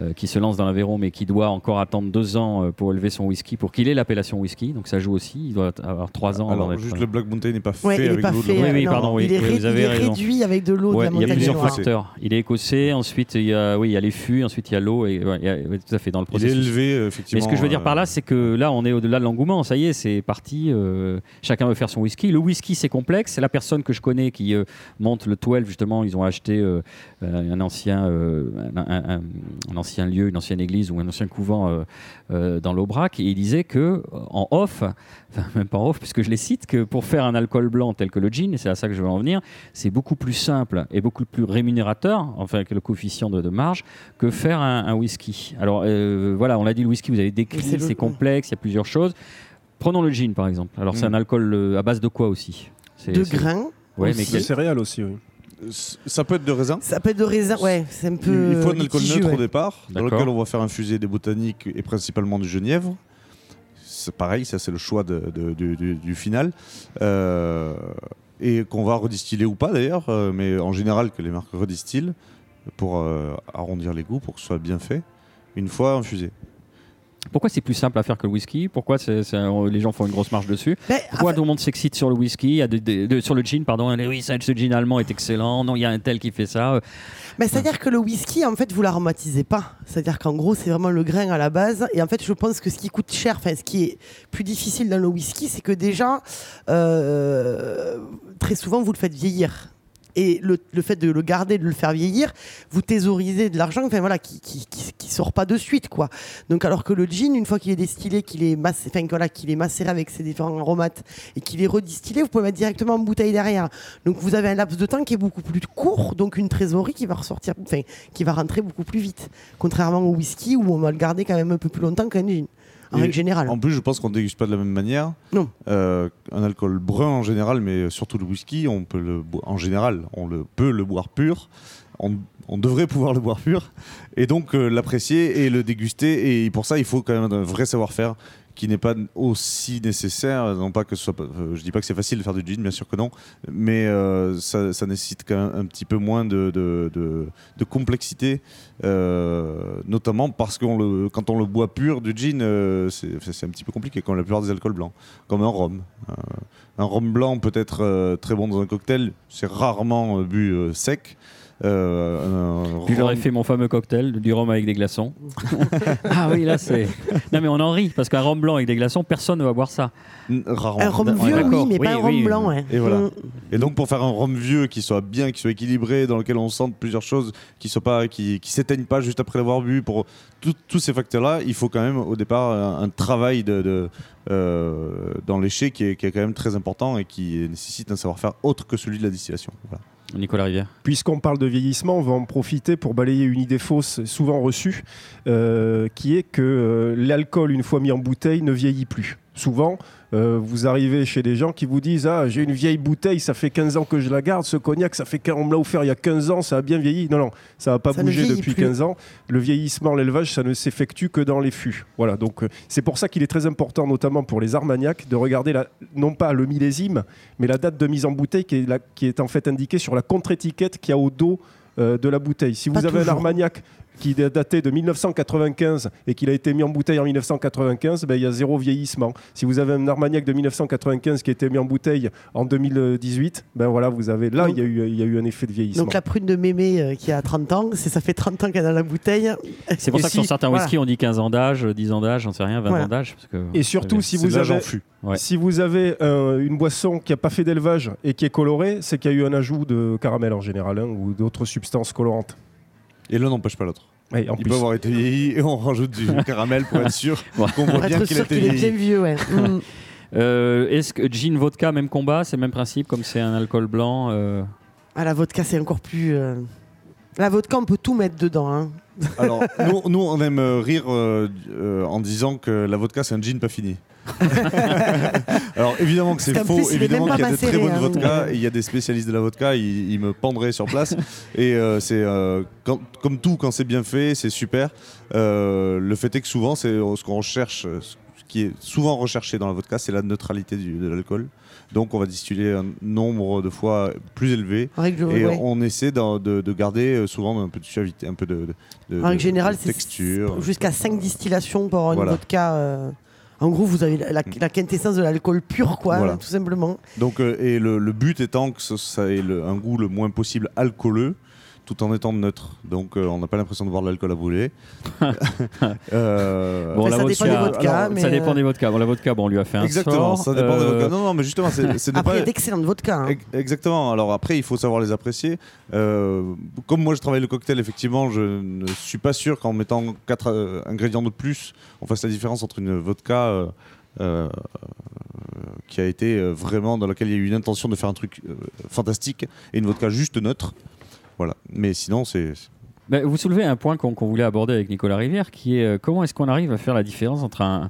euh, qui se lance dans l'Aveyron mais qui doit encore attendre deux ans euh, pour élever son whisky, pour qu'il ait l'appellation whisky. Donc ça joue aussi. Il doit avoir trois ans avant Alors, juste le Black Mountain n'est pas fait Ouais, il est avec pas l'eau de la Oui, oui, non, pardon, oui, il est, oui, ré- vous avez il est raison. réduit avec de l'eau Ouais, de la il y a plusieurs facteurs. Il est écossais, ensuite il y a, oui, il y a les fûts, ensuite il y a l'eau, et ouais, il y a- ouais, tout à fait dans le Il est processus. élevé, euh, effectivement. Mais ce que je veux dire par là, c'est que là, on est au-delà de l'engouement. Ça y est, c'est parti. euh, chacun veut faire son whisky. Le whisky, c'est complexe. C'est la personne que je connais qui euh, monte le 12, justement. Ils ont acheté un, ancien, euh, un, un- un- un ancien lieu, une ancienne église ou un ancien couvent euh, euh, dans l'Aubrac. Et il disait que euh, en off, enfin, même pas en off, puisque je les cite, que pour faire un alcool blanc tel que le gin, et c'est à ça que je veux en venir, c'est beaucoup plus simple et beaucoup plus rémunérateur, enfin, que le coefficient de, de marge, que faire un, un whisky. Alors euh, voilà, on l'a dit, le whisky, vous avez décrit, c'est le- c'est complexe, il y a plusieurs choses. Prenons le gin par exemple. Alors c'est Mm. un alcool euh, à base de quoi aussi? C'est- De c'est- grains. Ouais, aussi. mais quel- céréales aussi, oui. C- Ça peut être de raisin. Ça peut être de raisin, ouais, c'est un peu. Il faut un alcool neutre au ouais. départ, dans lequel on va faire infuser des botaniques et principalement du genièvre. C'est pareil, ça c'est le choix de- de- du, du- du final. Euh, et qu'on va redistiller ou pas d'ailleurs, euh, mais en général que les marques redistillent pour euh, arrondir les goûts, pour que ce soit bien fait, une fois infusé. Pourquoi c'est plus simple à faire que le whisky? Pourquoi c'est- c'est un- les gens font une grosse marge dessus? Ben, Pourquoi tout le monde s'excite sur le whisky? Il y a des- des- de- Sur le gin, pardon. et Oui, ça, ce gin allemand est excellent. Non, il y a un tel qui fait ça. Euh, ben, C'est-à-dire que le whisky, en fait, vous l'aromatisez pas. C'est-à-dire qu'en gros, c'est vraiment le grain à la base. Et en fait, je pense que ce qui coûte cher, enfin, ce qui est plus difficile dans le whisky, c'est que déjà, euh, très souvent, vous le faites vieillir. Et le, fait de le garder, de le faire vieillir, vous thésaurisez de l'argent, enfin voilà, qui, qui, sort pas de suite, quoi. Donc alors que le gin, une fois qu'il est distillé, qu'il est enfin voilà, qu'il est macéré avec ses différents aromates et qu'il est redistillé, vous pouvez mettre directement en bouteille derrière. Donc vous avez un laps de temps qui est beaucoup plus court, donc une trésorerie qui va ressortir, enfin qui va rentrer beaucoup plus vite. Contrairement au whisky où on va le garder quand même un peu plus longtemps qu'un gin, en Et règle générale. En plus, je pense qu'on déguste pas de la même manière. Non. Euh, un alcool brun en général, mais surtout le whisky, on peut le en général, on le peut le boire pur. On, on devrait pouvoir le boire pur et donc euh, l'apprécier et le déguster. Et pour ça, il faut quand même un vrai savoir-faire qui n'est pas aussi nécessaire. Non pas que ce soit, euh, je dis pas que c'est facile de faire du gin, bien sûr que non, mais euh, ça, ça nécessite quand un petit peu moins de, complexité, euh, notamment parce que quand on le boit pur du gin, c'est un petit peu compliqué, comme la plupart des alcools blancs, comme un rhum. Un rhum blanc peut être très bon dans un cocktail, c'est rarement bu sec. Euh, fait mon fameux cocktail du rhum avec des glaçons. ah oui, là c'est. Non mais on en rit parce qu'un rhum blanc avec des glaçons, personne ne va boire ça. rarement. Un rhum vieux, oui, mais pas Oui, un rhum oui, blanc. Et voilà. Mm. Et donc pour faire un rhum vieux qui soit bien, qui soit équilibré, dans lequel on sente plusieurs choses, qui ne pas, qui, qui s'éteignent pas juste après l'avoir bu, pour tous ces facteurs-là, il faut quand même au départ un, un travail de, de, euh, dans l'éché qui est, qui est quand même très important et qui nécessite un savoir-faire autre que celui de la distillation. Voilà. Nicolas Rivière. Puisqu'on parle de vieillissement, on va en profiter pour balayer une idée fausse, souvent reçue, euh, qui est que euh, l'alcool, une fois mis en bouteille, ne vieillit plus. Souvent, euh, vous arrivez chez des gens qui vous disent Ah, j'ai une vieille bouteille, ça fait 15 ans que je la garde. Ce cognac, ça fait on me l'a offert il y a 15 ans, ça a bien vieilli. Non, non, ça n'a pas Ça bougé depuis plus. 15 ans. Le vieillissement, l'élevage, ça ne s'effectue que dans les fûts. Voilà, donc euh, c'est pour ça qu'il est très important, notamment pour les armagnacs, de regarder la, non pas le millésime, mais la date de mise en bouteille qui est, la- qui est en fait indiquée sur la contre-étiquette qu'il y a au dos euh, de la bouteille. Si vous avez un armagnac qui est daté de 1995 et qu'il a été mis en bouteille en 1995, ben, il y a zéro vieillissement. Si vous avez un armagnac de 1995 qui a été mis en bouteille en 2018, ben voilà, vous avez là, Donc- il y, a eu, il y a eu un effet de vieillissement. Donc la prune de mémé euh, qui a 30 ans, c'est ça fait 30 ans qu'elle a la bouteille. C'est pour Et ça que sur certains voilà. whisky on dit 15 ans d'âge, 10 ans d'âge, j'en sais rien, 20 Voilà. ans d'âge. parce que- Et surtout, si vous avez. Ouais. si vous avez euh, une boisson qui n'a pas fait d'élevage et qui est colorée, c'est qu'il y a eu un ajout de caramel en général hein, ou d'autres substances colorantes. Et l'un n'empêche pas l'autre. Ouais, en Il plus. peut avoir été vieilli et on rajoute du caramel pour être sûr Ouais. qu'on Pour voit bien être qu'il est bien vieilli. vieux, ouais. Mm. Euh, Est-ce que gin, vodka, même combat, c'est le même principe comme c'est un alcool blanc euh, Ah, la vodka, c'est encore plus. euh, La vodka, on peut tout mettre dedans. Hein. Alors, nous, nous, on aime rire euh, euh, en disant que la vodka, c'est un gin pas fini. Alors, évidemment que c'est faux. plus, Évidemment qu'il y a pas de très bonnes hein. vodkas. Il y a des spécialistes de la vodka. Ils, ils me pendraient sur place. Et euh, c'est euh, comme tout, quand c'est bien fait, c'est super. Euh, le fait est que souvent, c'est ce qu'on recherche, ce qui est souvent recherché dans la vodka, c'est la neutralité du- de l'alcool. Donc, on va distiller un nombre de fois plus élevé. Règle, Et ouais. on essaie de, de garder souvent un peu de suavité, un peu de, de- En règle générale, c'est jusqu'à 5 distillations pour avoir Voilà. une vodka. En gros, vous avez la, la- la quintessence de l'alcool pur, quoi, Voilà. tout simplement. Donc, euh, et le, le but étant que ce- ça ait le- un goût le moins possible alcooleux, tout en étant neutre. Donc, euh, on n'a pas l'impression de de l'alcool à brûler. Euh, Bon, la ça vodka, dépend des vodkas, alors, mais, ça dépend des vodkas. Bon, la vodka, bon, on lui a fait un exactement, sort. ça dépend des Euh, vodkas. Non, non, mais justement, c'est Après, il y a d'excellentes vodkas. hein. Ex- Exactement. Alors après, il faut savoir les apprécier. Euh, comme moi, je travaille le cocktail, effectivement, je ne suis pas sûr qu'en mettant quatre euh, ingrédients de plus, on fasse la différence entre une vodka euh, euh, qui a été euh, vraiment dans laquelle il y a eu une intention de faire un truc euh, fantastique et une vodka juste neutre. Voilà. Mais sinon, c'est Ben, vous soulevez un point qu'on voulait aborder avec Nicolas Rivière, qui est euh, comment est-ce qu'on arrive à faire la différence entre un,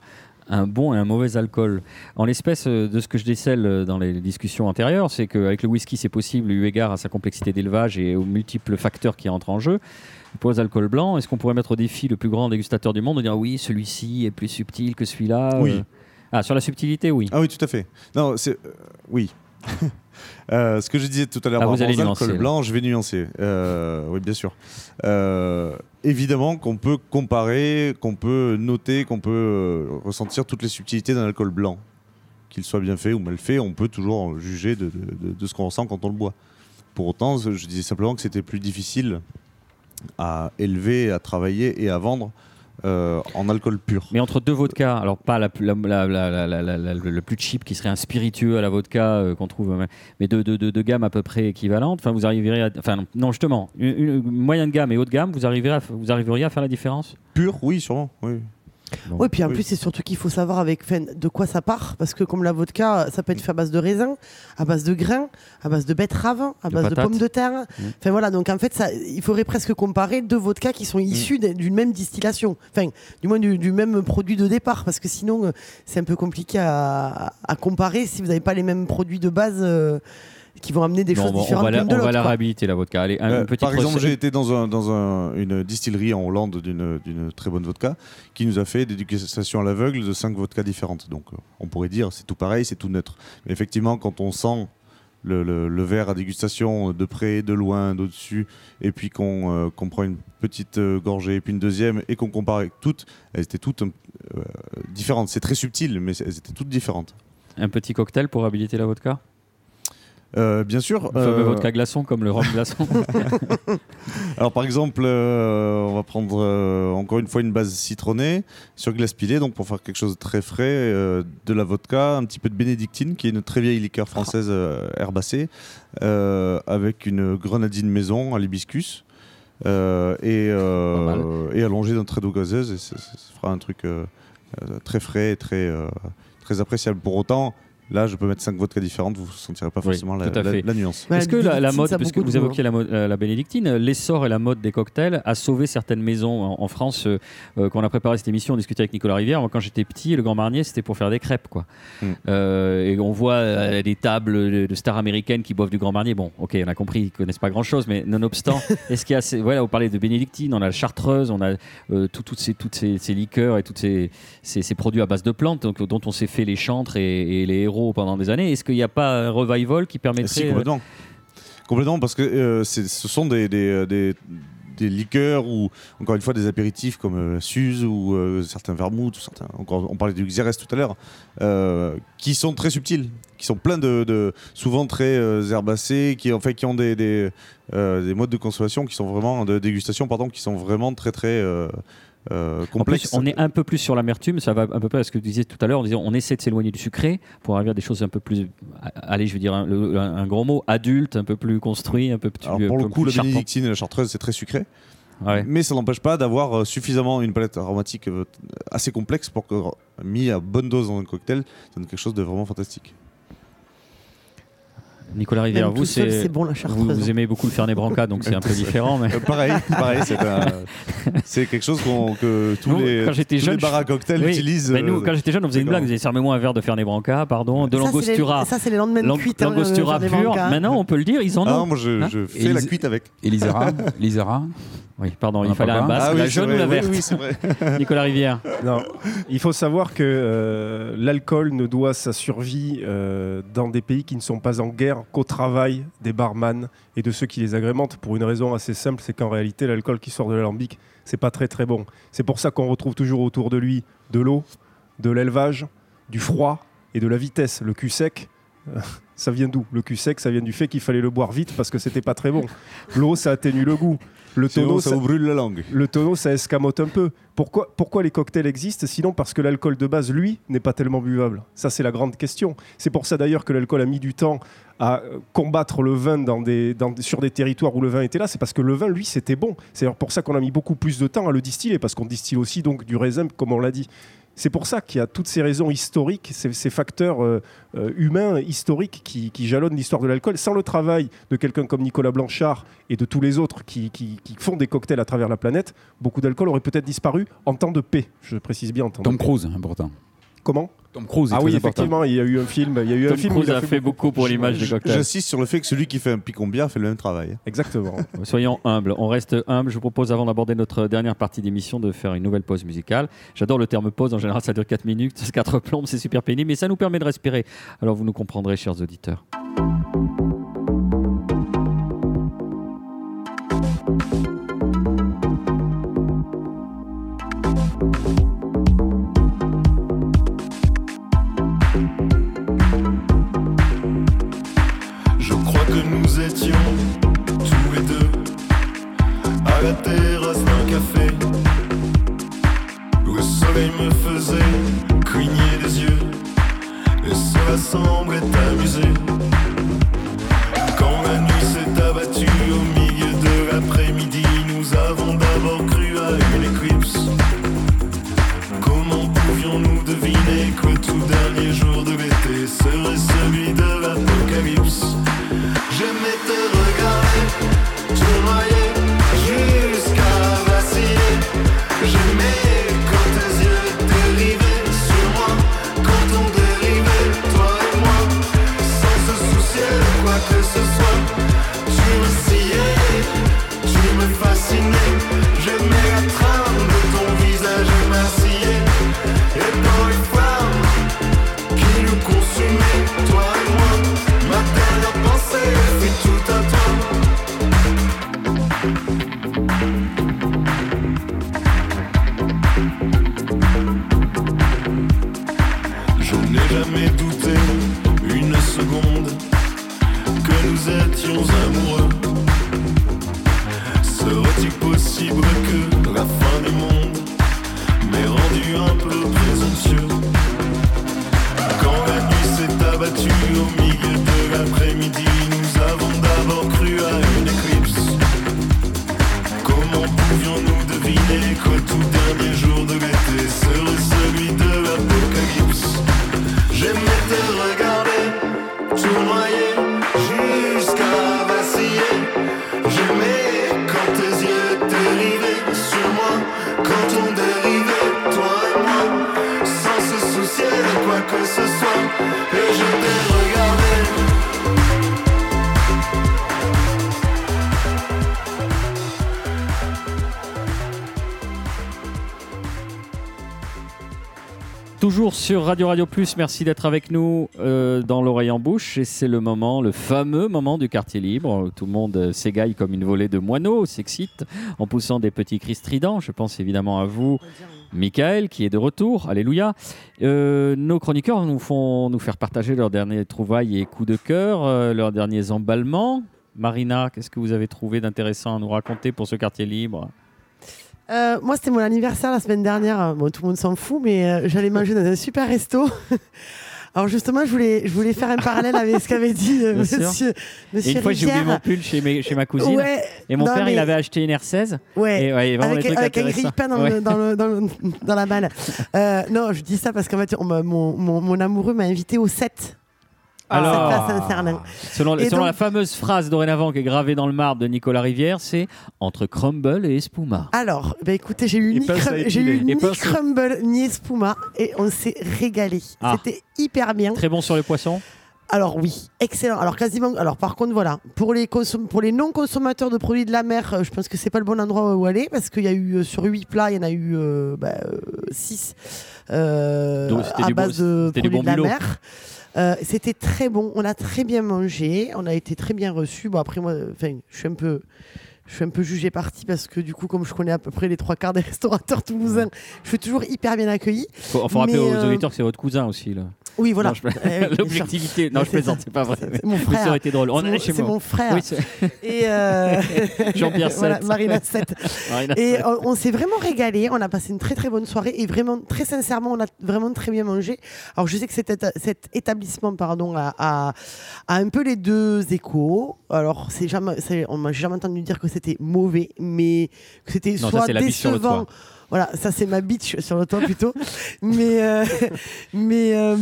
un bon et un mauvais alcool? En l'espèce euh, de ce que je décèle euh, dans les discussions antérieures, c'est qu'avec le whisky, c'est possible, eu égard à sa complexité d'élevage et aux multiples facteurs qui entrent en jeu. Pour les alcools blancs, est-ce qu'on pourrait mettre au défi le plus grand dégustateur du monde de dire oui, celui-ci est plus subtil que celui-là? Oui. Ah, sur la subtilité, oui. Ah oui, tout à fait. Non, c'est euh, oui. Euh, ce que je disais tout à l'heure Ah, vous allez nuancer, blancs, je vais nuancer. Euh, oui, bien sûr. Euh, évidemment qu'on peut comparer, qu'on peut noter, qu'on peut ressentir toutes les subtilités d'un alcool blanc. Qu'il soit bien fait ou mal fait, on peut toujours juger de, de- de- de ce qu'on ressent quand on le boit. Pour autant, je disais simplement que c'était plus difficile à élever, à travailler et à vendre euh, en alcool pur. Mais entre deux vodkas, alors pas la, le plus cheap qui serait un spiritueux à la vodka euh, qu'on trouve, euh, mais de, de, de, de gamme à peu près équivalente, enfin vous arriverez à, enfin non, non, justement, une, une moyenne gamme et haute gamme, vous arriverez à, vous arriveriez à faire la différence? Pur, oui, sûrement. Oui. Oui, puis en Oui. plus, c'est surtout qu'il faut savoir avec de quoi ça part. Parce que comme la vodka, ça peut être fait à base de raisin, à base de grains, à base de betterave, à De base de pommes de terre. Mmh. Enfin voilà, donc en fait, ça, il faudrait presque comparer deux vodkas qui sont issus Mmh. d- d'une même distillation. Enfin, du moins du, du même produit de départ. Parce que sinon, euh, c'est un peu compliqué à, à comparer si vous n'avez pas les mêmes produits de base euh, qui vont amener des Non, choses bon, on différentes va, la, de on va la réhabiliter la vodka. Allez, un, Euh, par exemple, j'ai été dans, un- dans un- une distillerie en Hollande d'une très bonne vodka qui nous a fait des dégustations à l'aveugle de cinq vodkas différentes. Donc euh, on pourrait dire c'est tout pareil, c'est tout neutre. Mais effectivement, quand on sent le, le- le verre à dégustation de près, de loin, d'au-dessus, et puis qu'on euh, prend une petite euh, gorgée, puis une deuxième, et qu'on compare avec toutes, elles étaient toutes euh, différentes. C'est très subtil, mais elles étaient toutes différentes. Un petit cocktail pour réhabiliter la vodka? Euh, bien sûr. Le fameux euh, vodka glaçon comme le rhum glaçon. Alors par exemple, euh, on va prendre encore une fois une base citronnée sur glace pilée, donc pour faire quelque chose de très frais, de la vodka, un petit peu de bénédictine, qui est une très vieille liqueur française herbacée, avec une grenadine maison à l'hibiscus. et, et allongée d'un trait d'eau gazeuse, et ça ça- fera un truc très frais et très, très appréciable. Pour autant, là, je peux mettre 5 vodkas différentes, vous ne sentirez pas Oui, forcément la, nuance. Ouais, Est-ce que la, mode, puisque beaucoup vous évoquiez la, euh, la bénédictine, l'essor et la mode des cocktails a sauvé certaines maisons en, en France. euh, euh, quand on a préparé cette émission, on discutait avec Nicolas Rivière. Moi, quand j'étais petit, le Grand Marnier, c'était pour faire des crêpes. Quoi. Mm. Euh, et on voit euh, des tables de, de stars américaines qui boivent du Grand Marnier. Bon, ok, on a compris, ils ne connaissent pas grand-chose, mais nonobstant, est-ce qu'il y a... ces- Voilà, vous parlez de bénédictine, on a la chartreuse, on a euh, tout- toutes, ces, toutes ces, ces liqueurs et tous ces, ces, ces produits à base de plantes donc, dont on s'est fait les chantres et, et les héros pendant des années. Est-ce qu'il n'y a pas un revival qui permettrait... Si, euh, complètement. Complètement, parce que euh, ce sont des, des, des- des liqueurs ou encore une fois des apéritifs comme euh, Suze ou euh, certains vermouths, ou certains, encore, on parlait du Xérès tout à l'heure, euh, qui sont très subtils, qui sont pleins de, de- souvent très euh, herbacés, qui en fait qui ont des, des, euh, des modes de consommation qui sont vraiment de dégustation pardon, qui sont vraiment très très euh, En plus, on est un peu plus sur l'amertume, ça va un peu près à ce que tu disais tout à l'heure, en disant on essaie de s'éloigner du sucré pour arriver à des choses un peu plus, allez, je veux dire un, le- un mot, adulte, un peu plus construit, un peu plus. Alors pour le coup, la bénédictine et la chartreuse, c'est très sucré. Ouais. Mais ça n'empêche pas d'avoir euh, suffisamment une palette aromatique euh, assez complexe pour que, mis à bonne dose dans un cocktail, ça donne quelque chose de vraiment fantastique. Nicolas Rivière, Même vous, tout seul, c'est c'est bon la vous, chartreuse. vous aimez beaucoup le Fernet Branca, donc c'est un peu différent. Mais... Euh, pareil, pareil c'est un- c'est quelque chose qu'on- que tous Nous, les, quand j'étais tous jeune, les bars à cocktails Oui, utilisent. mais nous, euh, quand j'étais jeune, on faisait une blague. On disait servez-moi un verre de Fernet Branca, pardon, de Ça, c'est les- l'angostura. Ça, c'est les lendemains de Lang- cuite. hein, L'angostura pure. Maintenant, on peut le dire, ils en Ah, ont. moi je, Hein je fais la cuite avec. Et l'Isera L'Isera Oui, pardon, On il fallait un basque, Ah oui, la jaune ou la oui, verte oui, vrai. Nicolas Rivière. Non, il faut savoir que euh, l'alcool ne doit sa survie euh, dans des pays qui ne sont pas en guerre qu'au travail des barman et de ceux qui les agrémentent pour une raison assez simple, c'est qu'en réalité l'alcool qui sort de l'alambic, c'est pas très très bon. C'est pour ça qu'on retrouve toujours autour de lui de l'eau, de l'élevage, du froid et de la vitesse. Le cul sec, euh, ça vient d'où? Le cul sec, ça vient du fait qu'il fallait le boire vite parce que c'était pas très bon. L'eau, ça atténue le goût. Le Sinon, tonneau, ça ça, vous brûle la langue. le tonneau, ça escamote un peu. Pourquoi, pourquoi les cocktails existent Sinon parce que l'alcool de base, lui, n'est pas tellement buvable? Ça, c'est la grande question. C'est pour ça d'ailleurs que l'alcool a mis du temps à euh, combattre le vin dans des, dans des- sur des territoires où le vin était là. C'est parce que le vin, lui, c'était bon. C'est pour ça qu'on a mis beaucoup plus de temps à le distiller, parce qu'on distille aussi donc du raisin, comme on l'a dit. C'est pour ça qu'il y a toutes ces raisons historiques, ces, ces facteurs euh, euh, humains historiques qui, qui jalonnent l'histoire de l'alcool. Sans le travail de quelqu'un comme Nicolas Blanchard et de tous les autres qui, qui- qui font des cocktails à travers la planète, beaucoup d'alcool aurait peut-être disparu en temps de paix. Je précise bien en temps Tom de paix. Cruise, important. Comment? Tom Cruise, est Ah oui, important. effectivement, il y a eu un film. Il y a eu un Tom film Cruise a fait beaucoup pour l'image des cocktails. J'insiste sur le fait que celui qui fait un picon bien fait le même travail. Exactement. Soyons humbles, on reste humbles. Je vous propose, avant d'aborder notre dernière partie d'émission, de faire une nouvelle pause musicale. J'adore le terme pause, en général ça dure 4 minutes, 4 plombes, c'est super pénible, mais ça nous permet de respirer. Alors vous nous comprendrez, chers auditeurs. Je n'ai jamais douté une seconde que nous étions amoureux. Serait-il possible que la fin du monde m'ait rendu un peu présomptueux? Quand la nuit s'est abattue au milieu de l'après-midi, sur Radio Radio Plus, merci d'être avec nous euh, dans l'oreille en bouche. Et c'est le moment, le fameux moment du quartier libre. où Tout le monde euh, s'égaille comme une volée de moineaux, s'excite en poussant des petits cris stridents. Je pense évidemment à vous, Michael, qui est de retour. Alléluia. Euh, nos chroniqueurs nous font nous faire partager leurs derniers trouvailles et coups de cœur, euh, leurs derniers emballements. Marina, qu'est-ce que vous avez trouvé d'intéressant à nous raconter pour ce quartier libre? Euh, moi, c'était mon anniversaire la semaine dernière. Bon, tout le monde s'en fout, mais euh, j'allais manger dans un super resto. Alors justement, je voulais, je voulais faire un parallèle avec ce qu'avait dit euh, monsieur, Et monsieur une fois, j'ai oublié mon pull chez, mes- chez ma cousine. Ouais, et mon non, père, il avait acheté une R16. Ouais, Et ouais, avec, des avec un grille-pain dans, Ouais. dans, dans, le- dans la balle. Euh, non, je dis ça parce qu'en fait, on mon, mon, mon amoureux m'a invité au 7. Alors, cette place à Saint-Cernin. Selon, Et selon donc- la fameuse phrase dorénavant qui est gravée dans le marbre de Nicolas Rivière, c'est entre crumble et espuma. Alors, bah écoutez, j'ai eu ni, crum- eu crumble ni espuma et on s'est régalé. Ah. C'était hyper bien. Très bon sur les poissons? Alors oui, excellent. Alors quasiment. Alors par contre voilà, pour les consom- pour les non consommateurs de produits de la mer, euh, je pense que c'est pas le bon endroit où aller parce qu'il y a eu euh, sur 8 plats, il y en a eu 6 Donc, c'était à bon- base de produits bon de la mer. Euh, C'était très bon, on a très bien mangé, on a été très bien reçus. Bon après moi, je suis un peu, je suis un peu jugé parti parce que du coup, comme je connais à peu près les trois quarts des restaurateurs toulousains, je suis toujours hyper bien accueilli. Faut, faut rappeler Mais, aux euh, auditeurs que c'est votre cousin aussi. Là. Oui, voilà. Non, je- Eh. L'objectivité. Non, je C'est plaisante, c'est pas vrai. C'est mon Mais frère. ça aurait été drôle. On C'est est chez c'est moi. mon frère. Oui, c'est- Et euh, Jean-Pierre voilà. Marina 7. Marina Et on, on s'est vraiment régalé. On a passé une très très bonne soirée et vraiment très sincèrement, on a vraiment très bien mangé. Alors je sais que cet, éta- cet établissement, pardon, a, a- a un peu les deux échos. Alors c'est jamais, c'est- on m'a jamais entendu dire que c'était mauvais, mais que c'était soit décevant. Voilà, ça c'est ma bitch sur le toit plutôt. mais euh, mais euh,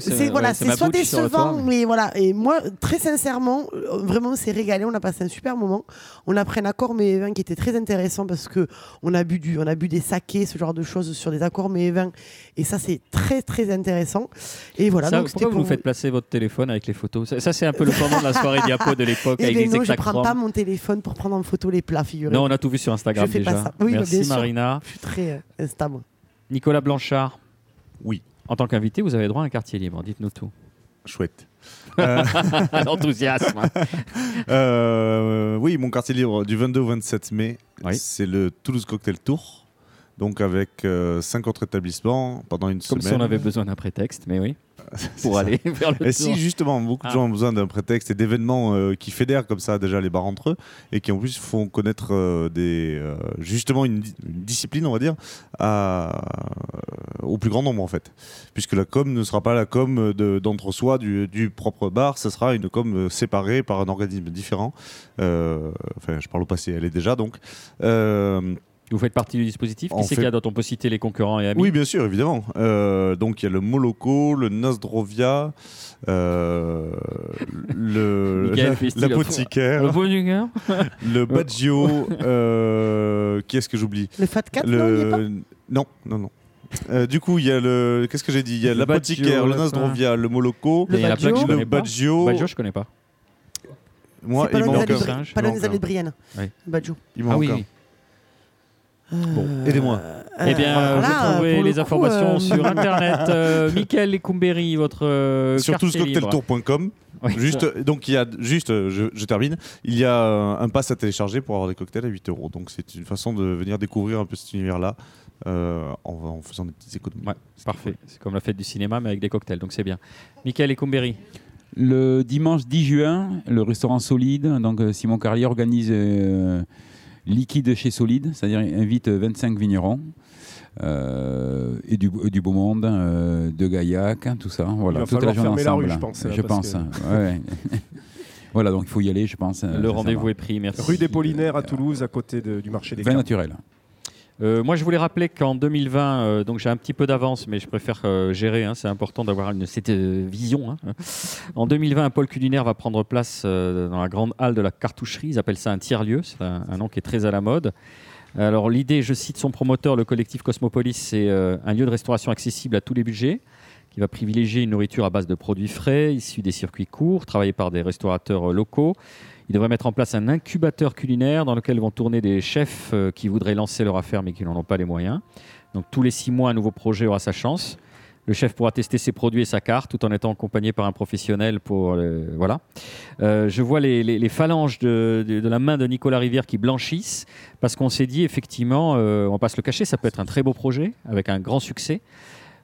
c'est- c'est voilà, ouais, c'est c'est soit décevant, toit. mais voilà. Et moi, très sincèrement, euh, vraiment, on s'est régalé. On a passé un super moment. On a pris un accord mais vin qui était très intéressant parce que on a bu du, on a bu des sakés, ce genre de choses sur des accords mais vins. Et ça, c'est très très intéressant. Et voilà. Ça, donc pourquoi vous pour nous faites placer votre téléphone avec les photos? Ça, ça, c'est un peu le pendant de la soirée diapo de l'époque Eh avec ben les non, je prends pas mon téléphone pour prendre en photo les plats, figurez Non, on a tout vu sur Instagram Je fais déjà. pas ça. Oui, bah, Merci. Marina. Je suis très euh, moi. Nicolas Blanchard. Oui. En tant qu'invité, vous avez droit à un quartier libre. Dites-nous tout. Chouette. Euh, L'enthousiasme. Euh, oui, mon quartier libre du 22 au 27 mai, c'est le Toulouse Cocktail Tour. Donc avec euh, cinq autres établissements pendant une Comme semaine. si on avait besoin d'un prétexte, mais oui. Pour ça. aller vers le Et tour. si justement, beaucoup de Ah. gens ont besoin d'un prétexte et d'événements euh, qui fédèrent comme ça déjà les bars entre eux et qui en plus font connaître euh, des, euh, justement une, di- une discipline, on va dire, à- au plus grand nombre en fait. Puisque la com ne sera pas la com de- d'entre-soi du, du propre bar, ce sera une com séparée par un organisme différent. Enfin, je parle au passé, elle est déjà donc. Vous faites partie du dispositif Qui c'est fait- qu'il y a dont on peut citer les concurrents et amis oui, bien sûr, évidemment. Euh, donc il y a le Moloko, le Nasdrovia, euh, le la- l'apothicaire, le le Baggio. euh, qui est-ce que j'oublie? Le Fat Cat, Le- non, Non, non, non. Euh, du coup, il y a le. Qu'est-ce que j'ai dit? Il y a Le l'apothicaire, Baggio, le le Nasdrovia, le Moloko, le connais pas. Baggio. Baggio, je connais pas. Moi, il manque un. Pas allées de Brienne. Oui. Badjo. Il m'en Ah manque oui. un. Bon, aidez-moi. Eh bien, vous trouvez le les coup, informations euh, sur Internet. Euh, Michael Lecumberi, votre euh, sur toulouscocktailtour.com. Oui. Juste, donc il y a juste, euh, je, je termine, il y a euh, un pass à télécharger pour avoir des cocktails à 8 euros. Donc c'est une façon de venir découvrir un peu cet univers-là euh, en, en faisant des petites économies. Ouais, parfait. C'est comme la fête du cinéma, mais avec des cocktails, donc c'est bien. Michael Lecumberi. Le dimanche 10 juin, le restaurant Solide, donc euh, Simon Carlier organise euh, liquide chez Solide, c'est-à-dire invite 25 vignerons. euh, et du, beau monde, euh, de Gaillac, hein, tout ça. Voilà, va toute la journée ensemble. rue, je pense, là, Je parce pense. que- ouais, ouais. voilà, donc il faut y aller, je pense. euh, Le ça rendez-vous est pris, merci. Rue des Polinaires à Toulouse, à côté de- du marché des Vin cartes. naturel. Euh, moi, je voulais rappeler qu'en 2020, euh, donc j'ai un petit peu d'avance, mais je préfère euh, gérer. hein, c'est important d'avoir cette vision. hein. En 2020, un pôle culinaire va prendre place dans la grande halle de la cartoucherie. Ils appellent ça un tiers-lieu. C'est un, un nom qui est très à la mode. Alors, l'idée, je cite son promoteur, le collectif Cosmopolis, c'est un lieu de restauration accessible à tous les budgets qui va privilégier une nourriture à base de produits frais, issus des circuits courts, travaillés par des restaurateurs locaux. Il devrait mettre en place un incubateur culinaire dans lequel vont tourner des chefs euh, qui voudraient lancer leur affaire mais qui n'en ont pas les moyens. Donc tous les six mois, un nouveau projet aura sa chance. Le chef pourra tester ses produits et sa carte tout en étant accompagné par un professionnel pour euh, voilà. Euh, je vois les, phalanges de la main de Nicolas Rivière qui blanchissent parce qu'on s'est dit effectivement, euh, on passe le cacher, ça peut être un très beau projet avec un grand succès,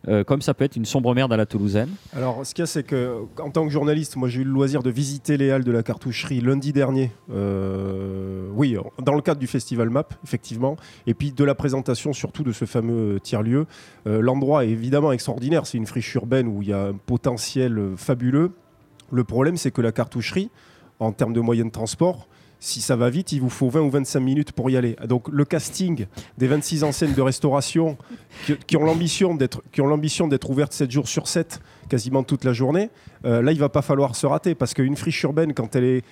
euh, comme ça peut être une sombre merde à la Toulousaine. Alors, ce qu'il y a, c'est que, en tant que journaliste, moi, j'ai eu le loisir de visiter les halles de la cartoucherie lundi dernier. Euh, oui, dans le cadre du festival MAP, effectivement. Et puis de la présentation, surtout de ce fameux tiers-lieu. Euh, L'endroit est évidemment extraordinaire. C'est une friche urbaine où il y a un potentiel fabuleux. Le problème, c'est que la cartoucherie, en termes de moyens de transport, si ça va vite, il vous faut 20 ou 25 minutes pour y aller. Donc le casting des 26 enseignes de restauration qui, qui ont l'ambition d'être qui ont l'ambition d'être ouvertes 7 jours sur 7, quasiment toute la journée, euh, là il va pas falloir se rater parce qu'une friche urbaine quand elle est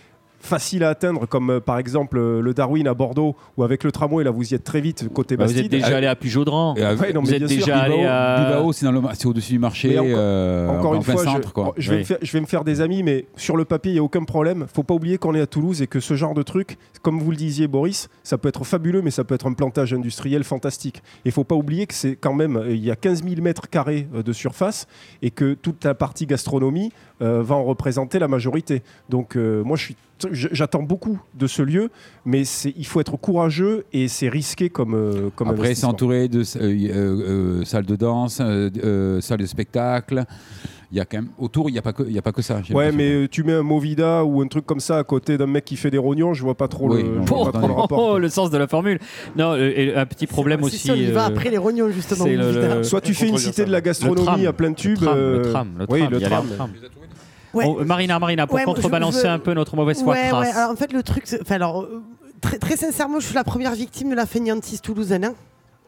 facile à atteindre comme euh, par exemple euh, le Darwin à Bordeaux ou avec le tramway là vous y êtes très vite côté Bah, vous Bastide. êtes déjà allé à Pujaudran. Et Ouais, vous êtes sûr, déjà allé à Bilbao, c'est dans le ma- c'est au-dessus du marché, Mais encore- euh, Encore en une fois, centre, je, quoi. je vais Oui. me faire, je vais me faire des amis, mais sur le papier, il n'y a aucun problème. faut pas oublier qu'on est à Toulouse et que ce genre de truc, comme vous le disiez, Boris, ça peut être fabuleux, mais ça peut être un plantage industriel fantastique. Il faut pas oublier que c'est quand même, euh, il y a 15 000 mètres carrés de surface et que toute la partie gastronomie euh, va en représenter la majorité. Donc, euh, moi, je suis J'attends beaucoup de ce lieu, mais il faut être courageux et c'est risqué comme, euh, comme Après, c'est entouré de euh, euh, euh, salles de danse, euh, euh, salles de spectacle. Il y a quand même autour, il n'y a pas que, il y a pas que ça. Ouais, mais euh, tu mets un Movida ou un truc comme ça à côté d'un mec qui fait des rognons, je vois pas trop, Oui, le, non, pas trop le rapport. Oh, le sens de la formule. Non, euh, et un petit problème aussi. ça, on y va euh, après les rognons, justement. le- le- Soit tu fais une cité ça. de la gastronomie tram, à plein tube. Le tram, euh, le tram, le oui, tram, le il tram. Ouais. Oh, Marina, Marina, pour Ouais, contrebalancer un peu notre mauvaise foi Ouais. Alors, en fait, le truc, enfin, alors, euh, très, très sincèrement, je suis la première victime de la fainéantise toulousaine. hein.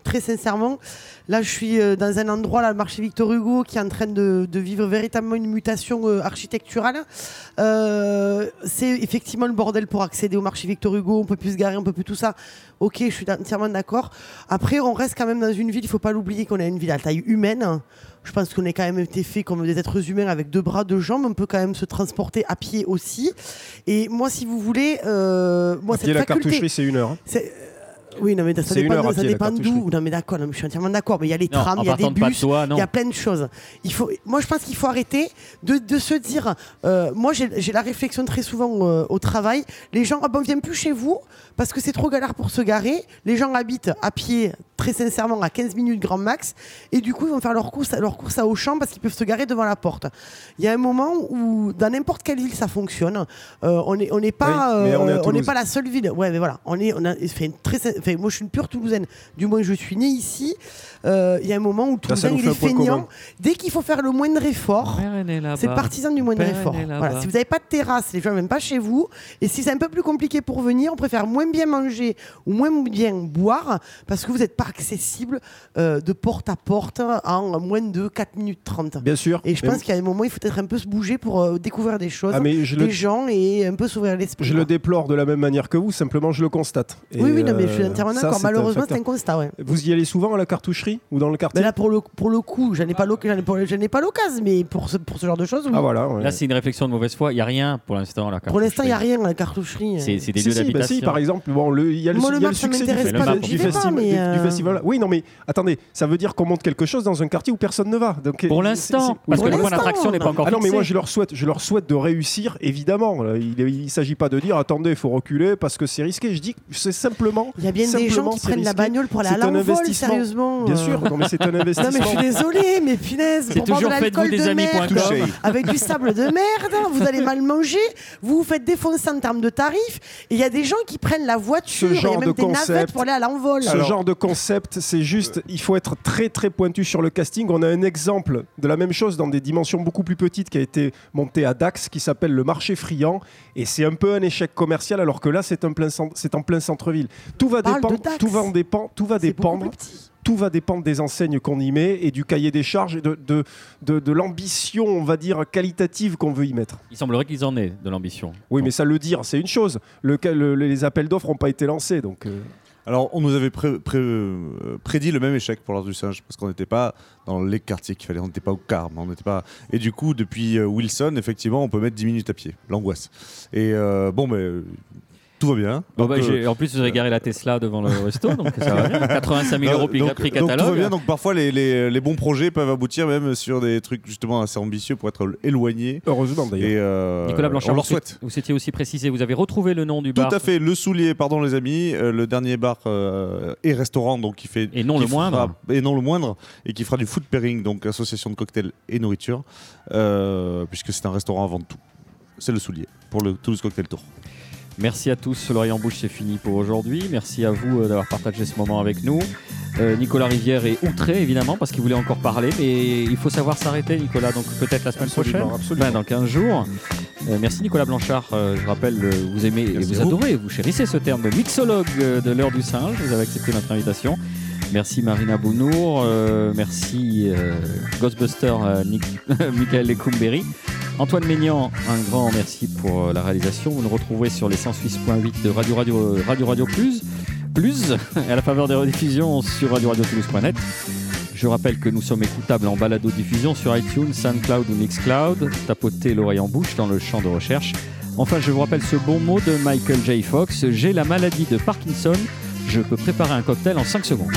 Très sincèrement, là, je suis euh, dans un endroit, là, le marché Victor Hugo, qui est en train de, de vivre véritablement une mutation euh, architecturale. Euh, c'est effectivement le bordel pour accéder au marché Victor Hugo. On peut plus se garer, on peut plus tout ça. Ok, je suis entièrement d'accord. Après, on reste quand même dans une ville. Il faut pas l'oublier qu'on est une ville à taille humaine. Je pense qu'on est quand même été fait comme des êtres humains avec deux bras, deux jambes. On peut quand même se transporter à pied aussi. Et moi, si vous voulez, euh, moi À pied, cette la faculté, cartoucherie, c'est une heure. hein. c'est- euh, oui, non, mais ça dépend, heure ça pied, dépend d'où. Non, mais d'accord, non, mais je suis entièrement d'accord. Mais il y a les trams, il y a des bus, il y a plein de choses. Il faut, moi, je pense qu'il faut arrêter de, de se dire. euh, moi, j'ai j'ai la réflexion très souvent euh, au travail. Les gens, ah ben, on vient plus chez vous parce que c'est trop galère pour se garer. Les gens habitent à pied, très sincèrement, à 15 minutes grand max. Et du coup, ils vont faire leur course, leur course à Auchan parce qu'ils peuvent se garer devant la porte. Il y a un moment où, dans n'importe quelle ville, ça fonctionne. Euh, on n'est on pas, Oui, euh, on n'est Toulouse. pas la seule ville. Ouais, mais voilà. On est, on a, fait une très, enfin, moi, je suis une pure Toulousaine. Du moins, je suis née ici. Euh, Il y a un moment où ça Toulousain, il est feignant. Dès qu'il faut faire le moindre effort, c'est partisan du moindre effort. Voilà. Si vous n'avez pas de terrasse, les gens ne viennent pas chez vous. Et si c'est un peu plus compliqué pour venir, on préfère moins bien manger ou moins bien boire parce que vous n'êtes pas accessible euh, de porte à porte en moins de 4 minutes 30. Bien sûr. Et je pense qu'il y a un moment, il faut peut-être un peu se bouger pour euh, découvrir des choses, Ah, mais je des le- gens et un peu s'ouvrir l'esprit. Je le déplore de la même manière que vous, simplement je le constate. Et, Oui, oui, non, mais je suis euh, entièrement d'accord. Malheureusement, c'est un constat, ouais. Vous y allez souvent à la cartoucherie ou dans le quartier Mais là, pour le, pour le coup, je n'ai pas j'en ai l'occasion, mais pour ce, pour ce genre de choses, oui. Ah voilà. ouais. Là, c'est une réflexion de mauvaise foi. Il n'y a rien pour l'instant à la pour l'instant, il n'y a cartoucherie. rien à la cartoucherie. C'est des Si, lieux si, bah d'habitation. si, par exemple, bon, le- il y a le, Moi, le il y a succès du, pas, du pas, mais, du- euh, festival. Oui, non, mais attendez, ça veut dire qu'on monte quelque chose dans un quartier où personne ne va. Donc, Pour l'instant, parce que le point d'attraction n'est pas encore Ah non, mais moi je leur souhaite, je leur souhaite de réussir, évidemment. Il ne s'agit pas de dire attendez, il faut reculer parce que c'est risqué. Je dis c'est simplement Il y a bien des gens qui prennent la bagnole pour aller à C'est un l'envol, investissement. sérieusement. Bien euh. sûr, non mais c'est un Non mais je investissement. suis désolée, mais punaise, C'est toujours l'alcool faites-vous des de amis avec du sable de merde, vous allez mal manger, vous vous faites défoncer en termes de tarifs, et il y a des gens qui prennent la voiture, Ce il y a genre même de des navettes concept- pour aller à l'envol. Ce genre de concept, c'est juste, il faut être très très pointu sur le casting. On a un exemple de la même chose dans des dimensions beaucoup plus petites qui a été monté à Dax, qui s'appelle le marché friand, et c'est un peu un échec commercial, alors que là c'est en plein centre-ville. Tout va dépendre, tout va en dépend- tout va C'est beaucoup dépendre. Tout va dépendre des enseignes qu'on y met et du cahier des charges et de, de, de, de l'ambition, on va dire, qualitative qu'on veut y mettre. Il semblerait qu'ils en aient de l'ambition. Oui, mais ça le dire, c'est une chose. Le, le- les appels d'offres n'ont pas été lancés, donc. euh, Alors, on nous avait pré- pré- euh, prédit le même échec pour l'art du singe parce qu'on n'était pas dans les quartiers qu'il fallait, on n'était pas au Carme, on n'était pas. Et du coup, depuis euh, Wilson, effectivement, on peut metmettre 10 minutes à pied, l'angoisse. Et euh, bon, mais euh, tout va bien. Bon, bah, euh, j'ai- en plus, vous avez garé la Tesla devant le resto, donc ça va bien. 85 000 euros donc, prix donc tout va catalogue. bien. Donc parfois les, les- les bons projets peuvent aboutir même sur des trucs justement assez ambitieux pour être éloignés. heureusement d'ailleurs. Euh, Nicolas Blanchard, on leur vous souhaite. vous étiez aussi précisé, vous avez retrouvé le nom du Tout bar. à fait, le soulier, pardon les amis, euh, le dernier bar euh, et restaurant donc qui fait Et non qui le fera- moindre. et non le moindre et qui fera du food pairing donc association de cocktails et nourriture euh, puisque c'est un restaurant avant tout. C'est le soulier pour le Toulouse Cocktail Tour. Merci à tous. L'oreille en bouche, c'est fini pour aujourd'hui. Merci à vous euh, d'avoir partagé ce moment avec nous. Euh, Nicolas Rivière est outré, évidemment, parce qu'il voulait encore parler. Mais il faut savoir s'arrêter, Nicolas. Donc peut-être la semaine Absolument, prochaine. absolument. Dans 15 jours. Euh, merci, Nicolas Blanchard. Euh, je rappelle, vous aimez et vous vous. adorez, vous chérissez ce terme de mixologue de l'heure du singe. Vous avez accepté notre invitation. Merci Marina Bounour, euh, merci euh, Ghostbuster euh, Nick- Michael Lecumberi. Antoine Maignan, un grand merci pour la réalisation. Vous nous retrouverez sur les 106.8 de Radio Radio Radio Plus, plus à la faveur des rediffusions sur Radio Radio Toulouse.net. Je rappelle que nous sommes écoutables en balado-diffusion sur iTunes, SoundCloud ou Mixcloud. Tapotez l'oreille en bouche dans le champ de recherche. Enfin, je vous rappelle ce bon mot de Michael J. Fox. J'ai la maladie de Parkinson. Je peux préparer un cocktail en 5 secondes.